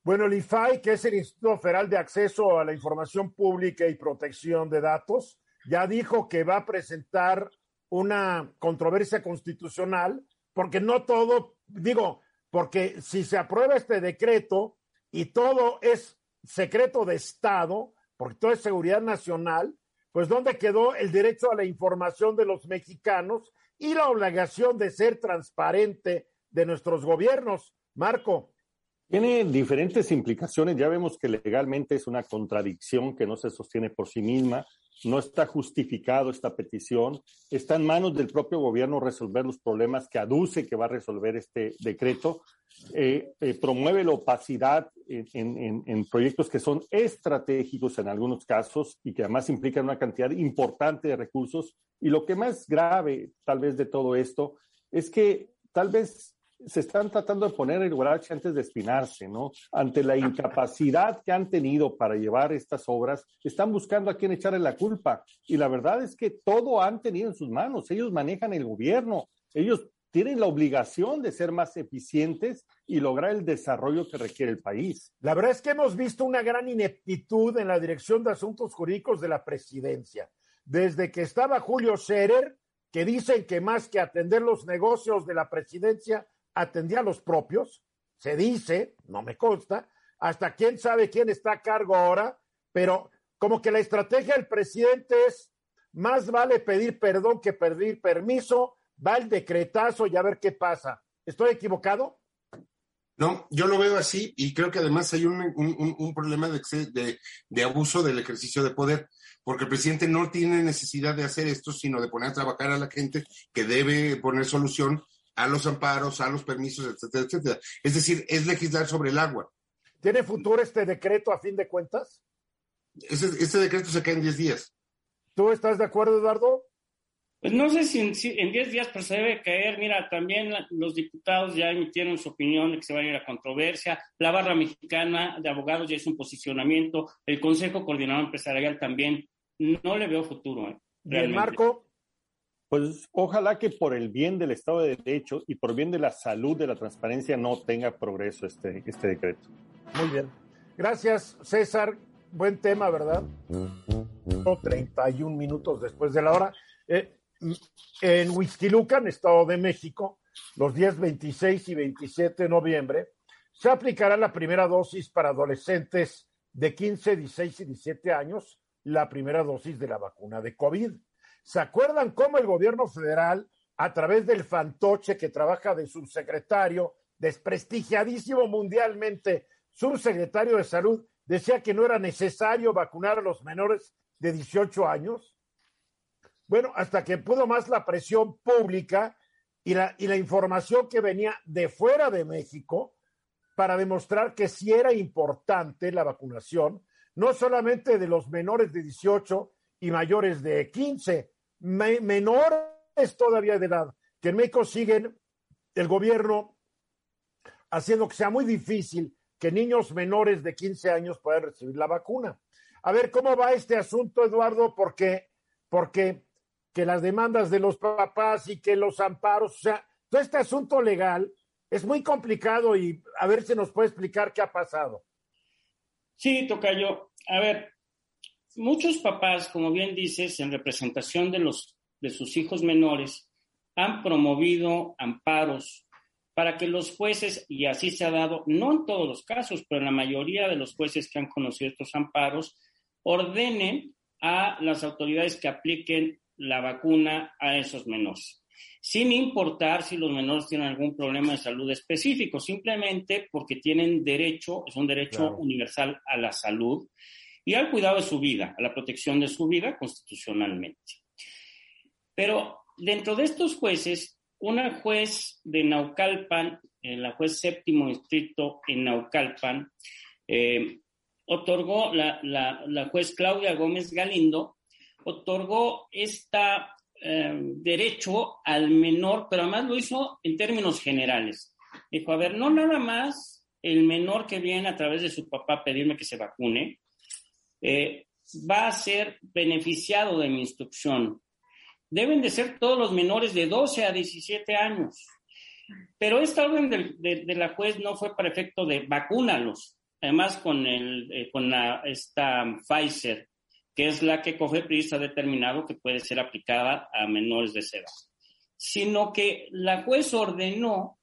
Bueno, el IFAI, que es el Instituto Federal de Acceso a la Información Pública y Protección de Datos, ya dijo que va a presentar una controversia constitucional, porque no todo, digo, porque si se aprueba este decreto y todo es secreto de Estado, porque todo es seguridad nacional, pues ¿dónde quedó el derecho a la información de los mexicanos y la obligación de ser transparente de nuestros gobiernos? Marco. Tiene diferentes implicaciones. Ya vemos que legalmente es una contradicción que no se sostiene por sí misma. No está justificado esta petición. Está en manos del propio gobierno resolver los problemas que aduce que va a resolver este decreto. Eh, eh, promueve la opacidad en, en, proyectos que son estratégicos en algunos casos y que además implican una cantidad importante de recursos. Y lo que más grave, tal vez, de todo esto es que tal vez se están tratando de poner el guarache antes de espinarse, ¿no? Ante la incapacidad que han tenido para llevar estas obras, están buscando a quién echarle la culpa. Y la verdad es que todo han tenido en sus manos. Ellos manejan el gobierno. Ellos tienen la obligación de ser más eficientes y lograr el desarrollo que requiere el país. La verdad es que hemos visto una gran ineptitud en la Dirección de Asuntos Jurídicos de la Presidencia. Desde que estaba Julio Scherer, que dicen que más que atender los negocios de la presidencia, atendía a los propios, se dice, no me consta, hasta quién sabe quién está a cargo ahora, pero como que la estrategia del presidente es más vale pedir perdón que pedir permiso, va el decretazo y a ver qué pasa. ¿Estoy equivocado? No, yo lo veo así y creo que además hay un, problema de, de, abuso del ejercicio de poder, porque el presidente no tiene necesidad de hacer esto, sino de poner a trabajar a la gente que debe poner solución a los amparos, a los permisos, etcétera, etcétera. Es decir, es legislar sobre el agua. ¿Tiene futuro este decreto a fin de cuentas? Este, decreto se cae en 10 días. ¿Tú estás de acuerdo, Eduardo? Pues no sé si en 10 días pero se debe caer. Mira, también los diputados ya emitieron su opinión de que se va a ir a controversia. La barra mexicana de abogados ya hizo un posicionamiento. El Consejo Coordinador Empresarial también. No le veo futuro. ¿eh? ¿Y Marco? Pues ojalá que por el bien del Estado de Derecho y por el bien de la salud de la transparencia no tenga progreso este, este decreto. Muy bien. Gracias, César. Buen tema, ¿verdad? 31 minutos después de la hora. Eh, en Huizquilucan, Estado de México, los días 26 y 27 de noviembre, se aplicará la primera dosis para adolescentes de 15, 16 y 17 años, la primera dosis de la vacuna de COVID. ¿Se acuerdan cómo el gobierno federal, a través del fantoche que trabaja de subsecretario, desprestigiadísimo mundialmente, subsecretario de salud, decía que no era necesario vacunar a los menores de 18 años? Bueno, hasta que pudo más la presión pública y la, y la información que venía de fuera de México para demostrar que sí era importante la vacunación, no solamente de los menores de 18 y mayores de 15, menores todavía de edad, que en México siguen el gobierno haciendo que sea muy difícil que niños menores de 15 años puedan recibir la vacuna. A ver, ¿cómo va este asunto, Eduardo? Porque, porque que las demandas de los papás y que los amparos, o sea, todo este asunto legal es muy complicado y a ver si nos puede explicar qué ha pasado. Sí, Tocayo. A ver, muchos papás, como bien dices, en representación de, los, de sus hijos menores, han promovido amparos para que los jueces, y así se ha dado, no en todos los casos, pero en la mayoría de los jueces que han conocido estos amparos, ordenen a las autoridades que apliquen la vacuna a esos menores, sin importar si los menores tienen algún problema de salud específico, simplemente porque tienen derecho, es un derecho universal a la salud y al cuidado de su vida, a la protección de su vida constitucionalmente. Pero dentro de estos jueces, una juez de Naucalpan, eh, la juez séptimo distrito en Naucalpan, eh, otorgó, la, la, juez Claudia Gómez Galindo, otorgó este derecho al menor, pero además lo hizo en términos generales. Dijo, a ver, no nada más el menor que viene a través de su papá a pedirme que se vacune, eh, va a ser beneficiado de mi instrucción. Deben de ser todos los menores de 12 a 17 años. Pero esta orden de, la juez no fue para efecto de vacúnalos. Además, con, el, eh, con la, esta Pfizer, que es la que COFEPRIS ha determinado que puede ser aplicada a menores de edad. Sino que la juez ordenó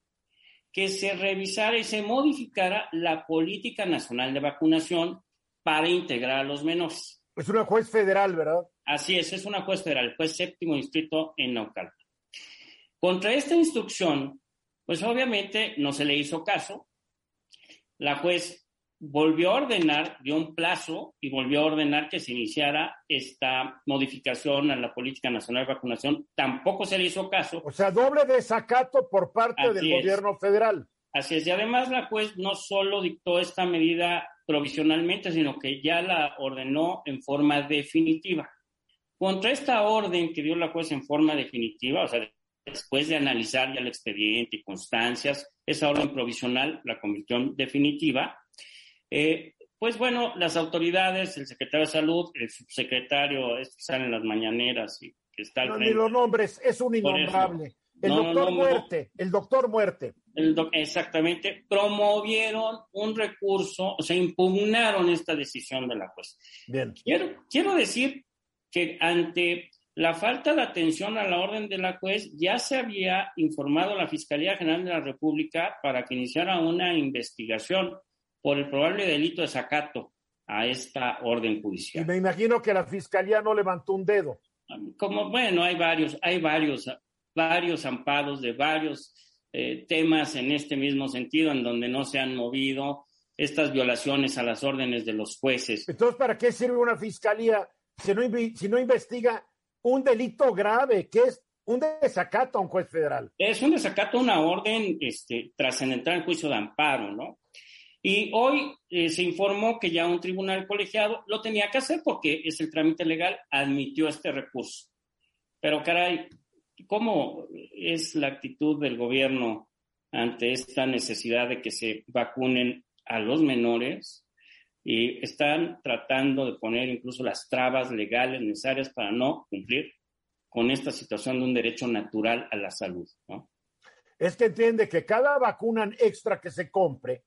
que se revisara y se modificara la política nacional de vacunación para integrar a los menores. Es una juez federal, ¿verdad? Así es, es una juez federal, juez séptimo distrito en Naucalpan. Contra esta instrucción, pues obviamente no se le hizo caso. La juez volvió a ordenar, dio un plazo y volvió a ordenar que se iniciara esta modificación a la política nacional de vacunación. Tampoco se le hizo caso. O sea, doble desacato por parte del gobierno federal. Así es, y además la juez no solo dictó esta medida provisionalmente, sino que ya la ordenó en forma definitiva. Contra esta orden que dio la juez en forma definitiva, o sea, después de analizar ya el expediente y constancias, esa orden provisional la convirtió en definitiva. Eh, pues bueno, las autoridades, el secretario de salud, el subsecretario, este sale en las mañaneras y que está al no, Ni los nombres, es un innombrable. El doctor Muerte, el doctor Muerte. Exactamente, promovieron un recurso, o sea, impugnaron esta decisión de la juez. Bien. Quiero, quiero decir que ante la falta de atención a la orden de la juez, ya se había informado a la Fiscalía General de la República para que iniciara una investigación por el probable delito de sacato a esta orden judicial. Y me imagino que la Fiscalía no levantó un dedo. Como, bueno, hay varios, hay varios varios amparos de varios eh, temas en este mismo sentido, en donde no se han movido estas violaciones a las órdenes de los jueces. Entonces, ¿para qué sirve una fiscalía si no, si no investiga un delito grave, que es un desacato a un juez federal? Es un desacato a una orden este, trascendental en juicio de amparo, ¿no? Y hoy eh, se informó que ya un tribunal colegiado lo tenía que hacer porque es el trámite legal, admitió este recurso. Pero caray, ¿Cómo es la actitud del gobierno ante esta necesidad de que se vacunen a los menores? Y están tratando de poner incluso las trabas legales necesarias para no cumplir con esta situación de un derecho natural a la salud. Es que entiende que cada vacuna extra que se compre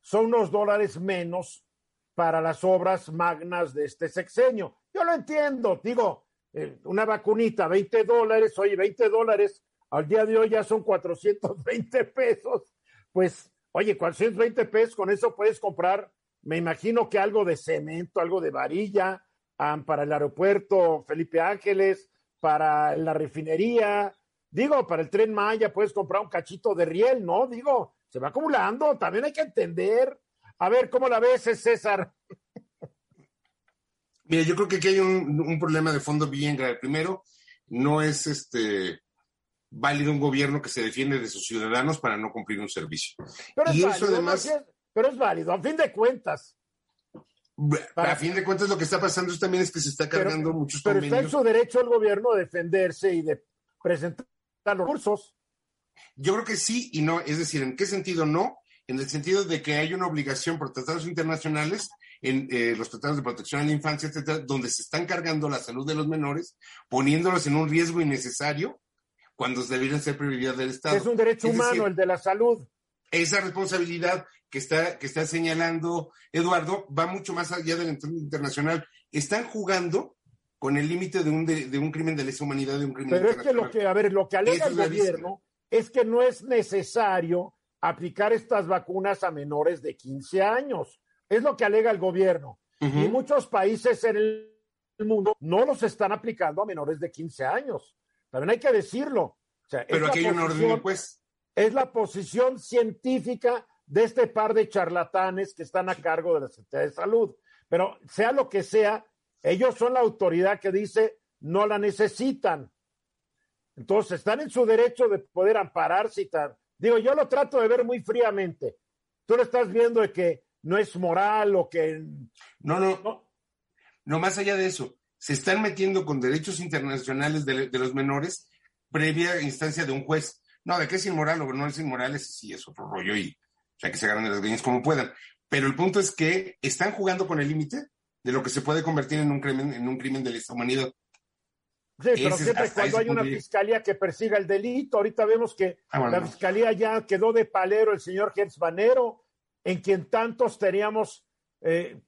son unos dólares menos para las obras magnas de este sexenio. Yo lo entiendo, digo, eh, una vacunita, 20 dólares, oye, 20 dólares, al día de hoy ya son 420 pesos, pues, oye, 420 pesos, con eso puedes comprar, me imagino que algo de cemento, algo de varilla, para el aeropuerto Felipe Ángeles, para la refinería, digo, para el tren Maya puedes comprar un cachito de riel, ¿no? Digo, se va acumulando, también hay que entender. A ver, ¿cómo la ves, César? Mira, yo creo que aquí hay un, problema de fondo bien grave. Primero, no es este válido un gobierno que se defiende de sus ciudadanos para no cumplir un servicio. Pero es y válido, eso además. pero es válido, a fin de cuentas. A fin de cuentas, lo que está pasando también es que se está cargando muchos Pero está en su derecho el gobierno a defenderse y de presentar los recursos. Yo creo que sí y no. Es decir, ¿en qué sentido no? En el sentido de que hay una obligación por tratados internacionales en eh, los tratados de protección a la infancia, etcétera, donde se están cargando la salud de los menores, poniéndolos en un riesgo innecesario cuando deberían ser prioridad del Estado. Es un derecho humano el de la salud. Esa responsabilidad que está, que está señalando Eduardo va mucho más allá del entorno internacional. Están jugando con el límite de un, de, un crimen de lesa humanidad, de un crimen Pero es que lo que, a ver, lo que alega el gobierno es que no es necesario aplicar estas vacunas a menores de 15 años. Es lo que alega el gobierno. Y muchos países en el mundo no los están aplicando a menores de 15 años. También hay que decirlo. Pero aquí hay un orden, pues. Es la posición científica de este par de charlatanes que están a cargo de la Secretaría de Salud. Pero sea lo que sea, ellos son la autoridad que dice no la necesitan. Entonces están en su derecho de poder ampararse y tal. Digo, yo lo trato de ver muy fríamente. Tú lo estás viendo de que no es moral o que... No, no, no. No, más allá de eso, se están metiendo con derechos internacionales de, los menores previa instancia de un juez. No, de que es inmoral o no es inmoral, es sí, es otro rollo y o sea, que se agarren de las greñas como puedan. Pero el punto es que están jugando con el límite de lo que se puede convertir en un crimen, en un crimen de lesa humanidad. Sí, pero siempre cuando hay una fiscalía que persiga el delito, ahorita vemos que ah, la fiscalía ya quedó de palero el señor Banero, en quien tantos teníamos eh,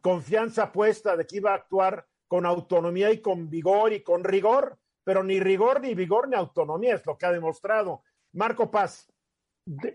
confianza puesta de que iba a actuar con autonomía y con vigor y con rigor, pero ni rigor, ni vigor, ni autonomía es lo que ha demostrado. Marco Paz.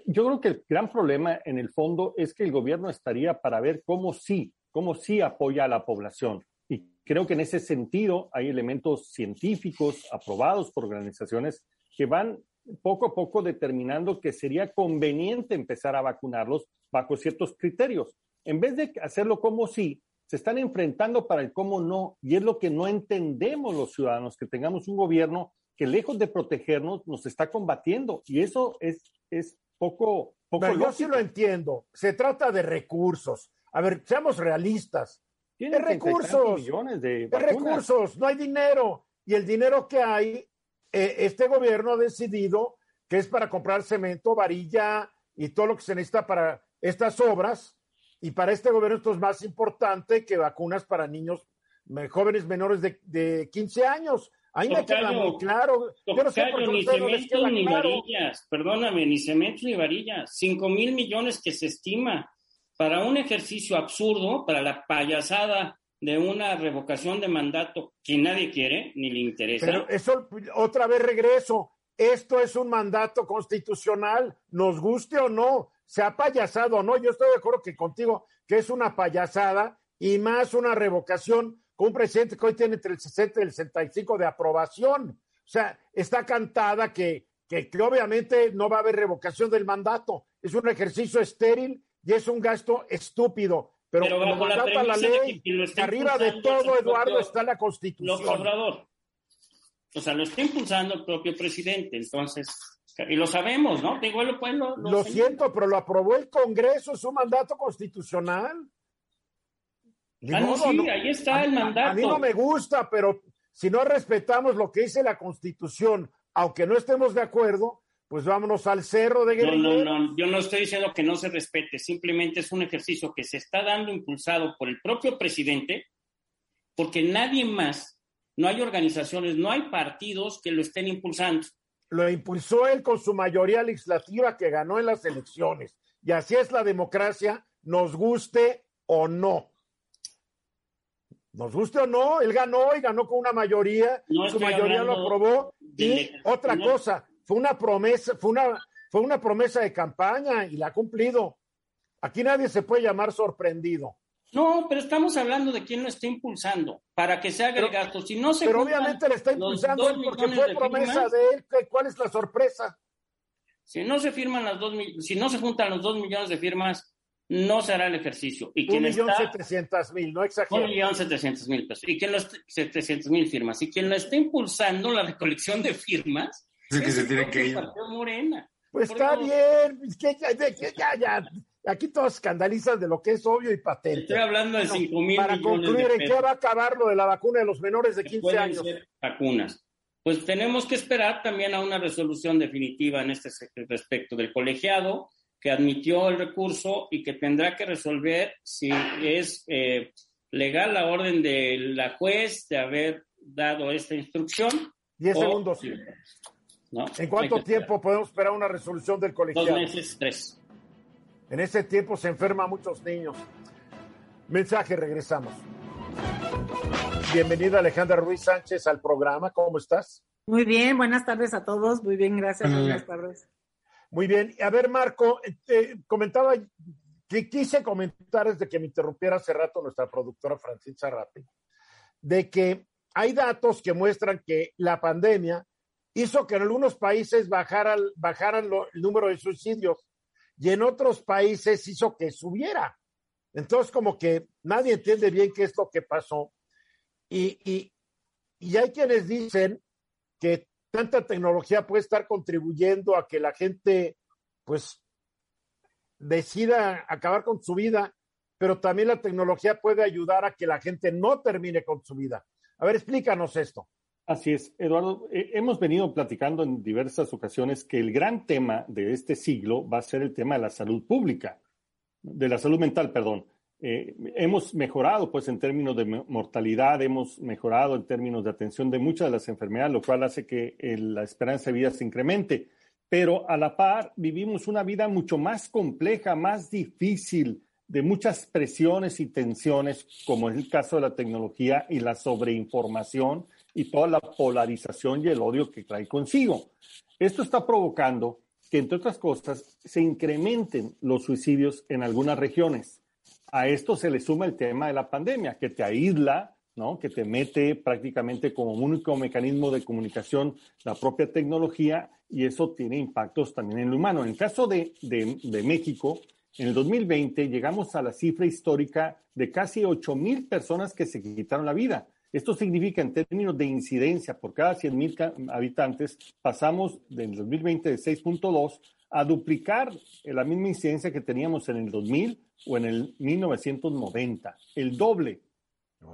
Yo creo que el gran problema en el fondo es que el gobierno estaría para ver cómo sí, cómo sí apoya a la población. Y creo que en ese sentido hay elementos científicos aprobados por organizaciones que van poco a poco determinando que sería conveniente empezar a vacunarlos bajo ciertos criterios. En vez de hacerlo como sí, se están enfrentando para el cómo no, y es lo que no entendemos los ciudadanos, que tengamos un gobierno que lejos de protegernos nos está combatiendo, y eso es, es poco... poco yo sí lo entiendo, se trata de recursos. A ver, seamos realistas. Tiene recursos, millones de, recursos, no hay dinero, y el dinero que hay, eh, este gobierno ha decidido que es para comprar cemento, varilla y todo lo que se necesita para estas obras, y para este gobierno esto es más importante que vacunas para niños jóvenes menores de, de 15 años. Ahí me queda muy claro. Yo no sé por ni cementos ni varillas, perdóname, ni cementos ni varillas. Cinco mil millones que se estima para un ejercicio absurdo, para la payasada de una revocación de mandato que nadie quiere ni le interesa. Pero eso, otra vez regreso, esto es un mandato constitucional, nos guste o no ha payasado o no, yo estoy de acuerdo que contigo que es una payasada y más una revocación con un presidente que hoy tiene entre el 60 y el 65 de aprobación. O sea, está cantada que, que, obviamente no va a haber revocación del mandato. Es un ejercicio estéril y es un gasto estúpido. Pero, como la, la ley, arriba de todo, Eduardo, está la Constitución. O sea, lo está impulsando el propio presidente. Entonces, y lo sabemos, ¿no? pues, lo, siento, pero lo aprobó el Congreso, es un mandato constitucional. Ah, sí, ahí está el mandato. A, mí no me gusta, pero si no respetamos lo que dice la Constitución, aunque no estemos de acuerdo, pues vámonos al cerro de Guerrero. No, no, no, yo no estoy diciendo que no se respete, simplemente es un ejercicio que se está dando impulsado por el propio presidente, porque nadie más, no hay organizaciones, no hay partidos que lo estén impulsando lo impulsó él con su mayoría legislativa que ganó en las elecciones. Y así es la democracia, nos guste o no. Nos guste o no, él ganó y ganó con una mayoría, su mayoría lo aprobó. Y otra cosa, fue una promesa, fue una, fue una promesa de campaña y la ha cumplido. Aquí nadie se puede llamar sorprendido. No, pero estamos hablando de quién lo está impulsando para que se haga el gasto. Si no se pero obviamente le está impulsando él porque fue promesa de él. ¿Cuál es la sorpresa? Si no se firman las dos, si no se juntan los dos millones de firmas, no se hará el ejercicio. Y un millón setecientos mil, no exagero. Un millón setecientos mil pesos. Y quien lo setecientos mil firmas. Y quien lo está impulsando la recolección de firmas es, que se tiene que ir. Morena. Pues está bien, ya, ya, Aquí todos escandalizan de lo que es obvio y patente. Estoy hablando de 5 mil Para concluir, ¿en qué va a acabar lo de la vacuna de los menores de 15 años? vacunas. Pues tenemos que esperar también a una resolución definitiva en este respecto del colegiado que admitió el recurso y que tendrá que resolver si es eh, legal la orden de la juez de haber dado esta instrucción. Diez segundos. ¿En cuánto tiempo podemos esperar una resolución del colegiado? Dos meses, tres. En ese tiempo se enferma muchos niños. Mensaje, regresamos. Bienvenida Alejandra Ruiz Sánchez al programa. ¿Cómo estás? Muy bien, buenas tardes a todos. Muy bien, gracias. Buenas tardes. Muy bien. A ver, Marco, eh, comentaba que quise comentar desde que me interrumpiera hace rato nuestra productora Francisca Rapi, de que hay datos que muestran que la pandemia hizo que en algunos países bajaran, bajaran el número de suicidios y en otros países hizo que subiera. Entonces, como que nadie entiende bien qué es lo que pasó. Y, y, y hay quienes dicen que tanta tecnología puede estar contribuyendo a que la gente, pues, decida acabar con su vida, pero también la tecnología puede ayudar a que la gente no termine con su vida. A ver, explícanos esto. Así es, Eduardo. Eh, hemos venido platicando en diversas ocasiones que el gran tema de este siglo va a ser el tema de la salud pública, de la salud mental, perdón. Eh, hemos mejorado, pues, en términos de mortalidad, hemos mejorado en términos de atención de muchas de las enfermedades, lo cual hace que la esperanza de vida se incremente. Pero a la par vivimos una vida mucho más compleja, más difícil, de muchas presiones y tensiones, como es el caso de la tecnología y la sobreinformación y toda la polarización y el odio que trae consigo. Esto está provocando que, entre otras cosas, se incrementen los suicidios en algunas regiones. A esto se le suma el tema de la pandemia, que te aísla, ¿no? que te mete prácticamente como único mecanismo de comunicación la propia tecnología y eso tiene impactos también en lo humano. En el caso de, de, México, en el 2020 llegamos a la cifra histórica de casi 8 mil personas que se quitaron la vida. Esto significa en términos de incidencia por cada 100 mil habitantes, pasamos del 2020 de 6.2 a duplicar la misma incidencia que teníamos en el 2000 o en el 1990, el doble,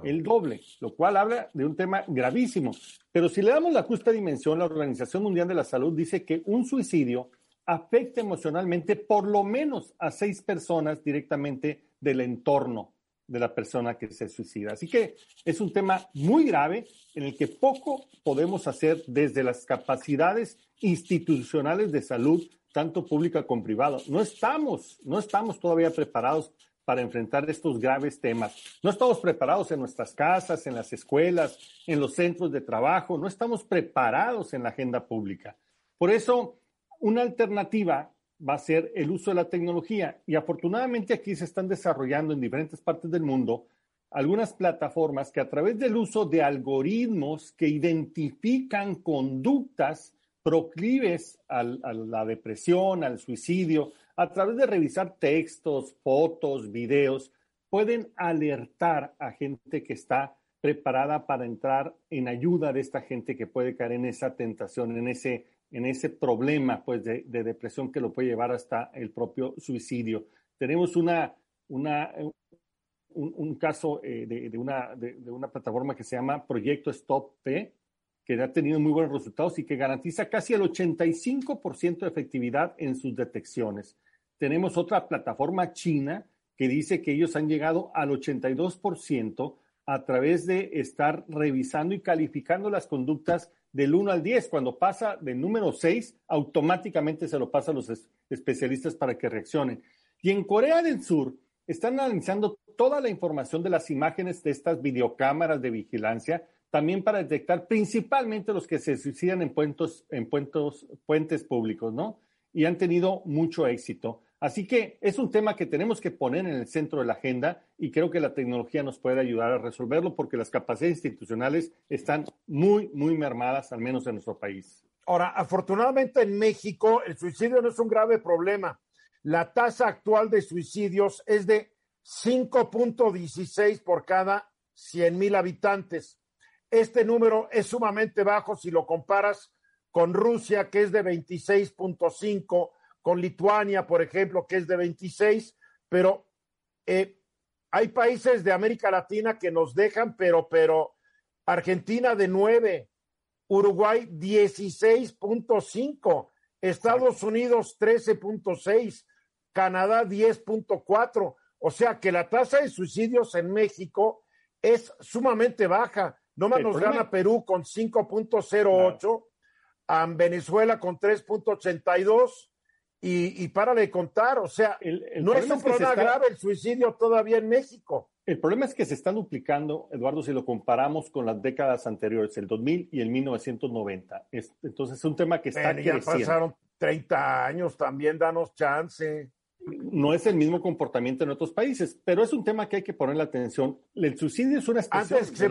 el doble, lo cual habla de un tema gravísimo. Pero si le damos la justa dimensión, la Organización Mundial de la Salud dice que un suicidio afecta emocionalmente por lo menos a seis personas directamente del entorno de la persona que se suicida. Así que es un tema muy grave en el que poco podemos hacer desde las capacidades institucionales de salud, tanto pública como privada. No estamos, no estamos todavía preparados para enfrentar estos graves temas. No estamos preparados en nuestras casas, en las escuelas, en los centros de trabajo, no estamos preparados en la agenda pública. Por eso, una alternativa va a ser el uso de la tecnología. Y afortunadamente aquí se están desarrollando en diferentes partes del mundo algunas plataformas que a través del uso de algoritmos que identifican conductas proclives a la depresión, al suicidio, a través de revisar textos, fotos, videos, pueden alertar a gente que está preparada para entrar en ayuda de esta gente que puede caer en esa tentación, en ese en ese problema pues, de, depresión que lo puede llevar hasta el propio suicidio. Tenemos una, un, caso eh, de, una, de, una plataforma que se llama Proyecto Stop P, que ha tenido muy buenos resultados y que garantiza casi el 85% de efectividad en sus detecciones. Tenemos otra plataforma china que dice que ellos han llegado al 82% a través de estar revisando y calificando las conductas del 1 al 10. Cuando pasa del número 6, automáticamente se lo pasa a los especialistas para que reaccionen. Y en Corea del Sur están analizando toda la información de las imágenes de estas videocámaras de vigilancia, también para detectar principalmente los que se suicidan en, puentes, en puentes públicos, ¿no? Y han tenido mucho éxito. Así que es un tema que tenemos que poner en el centro de la agenda y creo que la tecnología nos puede ayudar a resolverlo porque las capacidades institucionales están muy, muy mermadas, al menos en nuestro país. Ahora, afortunadamente en México el suicidio no es un grave problema. La tasa actual de suicidios es de 5.16 por cada 100 mil habitantes. Este número es sumamente bajo si lo comparas con Rusia, que es de 26.5 con Lituania, por ejemplo, que es de 26, pero eh, hay países de América Latina que nos dejan, pero, pero Argentina de 9, Uruguay 16.5, Estados Unidos 13.6, Canadá 10.4. O sea que la tasa de suicidios en México es sumamente baja. No más nos gana Perú con 5.08, a Venezuela con 3.82 y, para de contar. O sea, no es un problema grave el suicidio todavía en México. El problema es que se está duplicando, Eduardo, si lo comparamos con las décadas anteriores, el 2000 y el 1990. entonces es un tema que está creciendo. Ya pasaron 30 años, también danos chance. No es el mismo comportamiento en otros países, pero es un tema que hay que ponerle atención. El suicidio es una antes, de,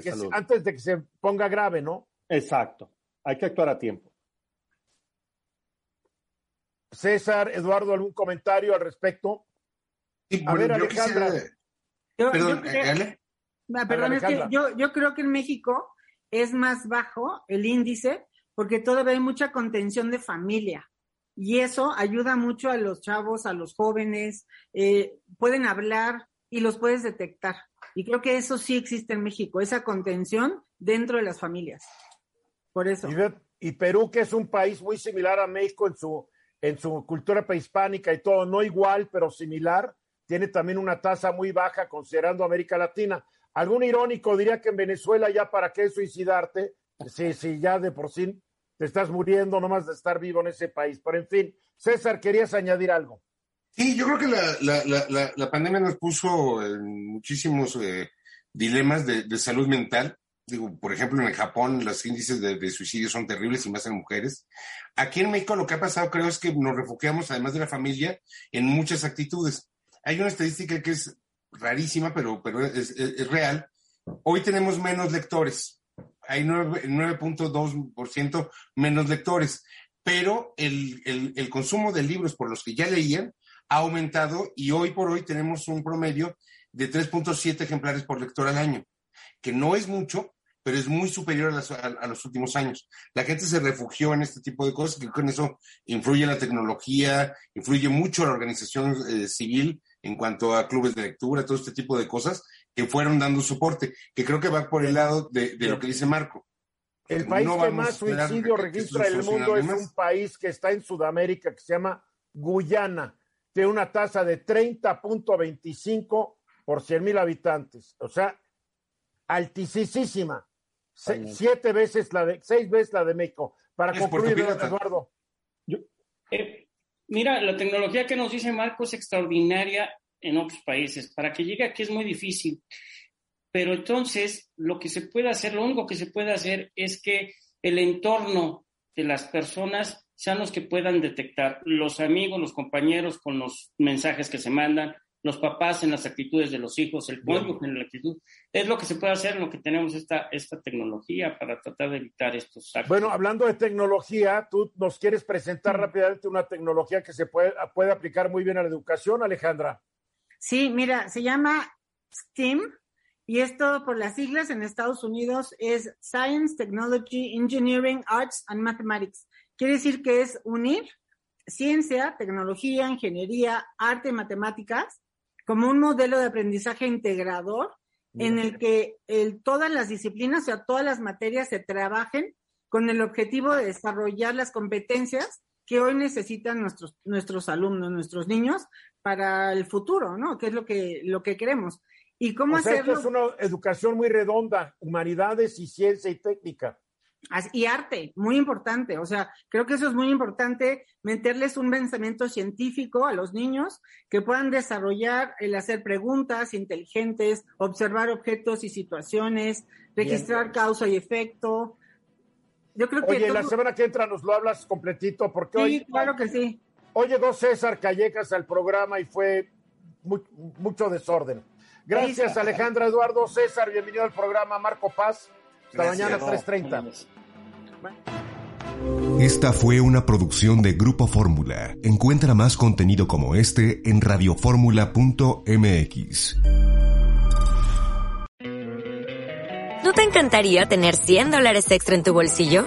que, antes de que se ponga grave, ¿no? Exacto. Hay que actuar a tiempo. César, Eduardo, ¿algún comentario al respecto? a ver, Alejandra. Yo, perdón, yo, creo que en México es más bajo el índice porque todavía hay mucha contención de familia. Y eso ayuda mucho a los chavos, a los jóvenes, eh, pueden hablar y los puedes detectar. Y creo que eso sí existe en México, esa contención dentro de las familias. Por eso. Y, y Perú, que es un país muy similar a México en su, en su cultura prehispánica y todo, no igual, pero similar, tiene también una tasa muy baja considerando América Latina. Algún irónico diría que en Venezuela ya para qué suicidarte, si, si ya de por sí te estás muriendo nomás de estar vivo en ese país. Pero en fin, César, ¿querías añadir algo? Sí, yo creo que la, pandemia nos puso en muchísimos eh, dilemas de, salud mental. Digo, por ejemplo, en el Japón los índices de, de, suicidio son terribles y más en mujeres. Aquí en México lo que ha pasado creo es que nos refugiamos, además de la familia, en muchas actitudes. Hay una estadística que es rarísima, pero, pero es, real. Hoy tenemos menos lectores. Hay 9.2% menos lectores. Pero el, el, consumo de libros por los que ya leían ha aumentado y hoy por hoy tenemos un promedio de 3.7 ejemplares por lector al año, que no es mucho, pero es muy superior a, los últimos años. La gente se refugió en este tipo de cosas, que con eso influye la tecnología, influye mucho la organización eh, civil en cuanto a clubes de lectura, todo este tipo de cosas que fueron dando soporte, que creo que va por el lado de, lo que dice Marco. El país que más suicidio registra el mundo es un país que está en Sudamérica, que se llama Guyana. Tiene una tasa de 30.25 por 100 mil habitantes. O sea, altísima. Siete veces la de, seis veces la de México. Para concluir, Eduardo. Eh, Mira, la tecnología que nos dice Marco es extraordinaria en otros países. Para que llegue aquí es muy difícil. Pero entonces, lo que se puede hacer, lo único que se puede hacer es que el entorno de las personas sean los que puedan detectar, los amigos, los compañeros con los mensajes que se mandan, los papás en las actitudes de los hijos, el cónyuge en la actitud. Es lo que se puede hacer en lo que tenemos esta, esta tecnología para tratar de evitar estos actos. Bueno, hablando de tecnología, tú nos quieres presentar mm. rápidamente una tecnología que se puede, puede aplicar muy bien a la educación, Alejandra. Sí, mira, se llama STEAM y esto por las siglas en Estados Unidos es Science, Technology, Engineering, Arts and Mathematics. Quiere decir que es unir ciencia, tecnología, ingeniería, arte, matemáticas como un modelo de aprendizaje integrador en el que todas las disciplinas, o sea, todas las materias se trabajen con el objetivo de desarrollar las competencias que hoy necesitan nuestros, nuestros alumnos, nuestros niños para el futuro, ¿no? Que es lo que, lo que queremos. ¿Y cómo o hacerlo? es una educación muy redonda, humanidades y ciencia y técnica. Y arte, muy importante. O sea, creo que eso es muy importante, meterles un pensamiento científico a los niños que puedan desarrollar el hacer preguntas inteligentes, observar objetos y situaciones, registrar causa y efecto. Yo creo que. Oye, la semana que entra nos lo hablas completito, porque sí, claro que sí. Hoy llegó César Callejas al programa y fue mucho desorden. Gracias, Alejandra Eduardo César. Bienvenido al programa Marco Paz. Hasta mañana 3.30. Esta fue una producción de Grupo Fórmula. Encuentra más contenido como este en radioformula.mx. ¿No te encantaría tener 100 dólares extra en tu bolsillo?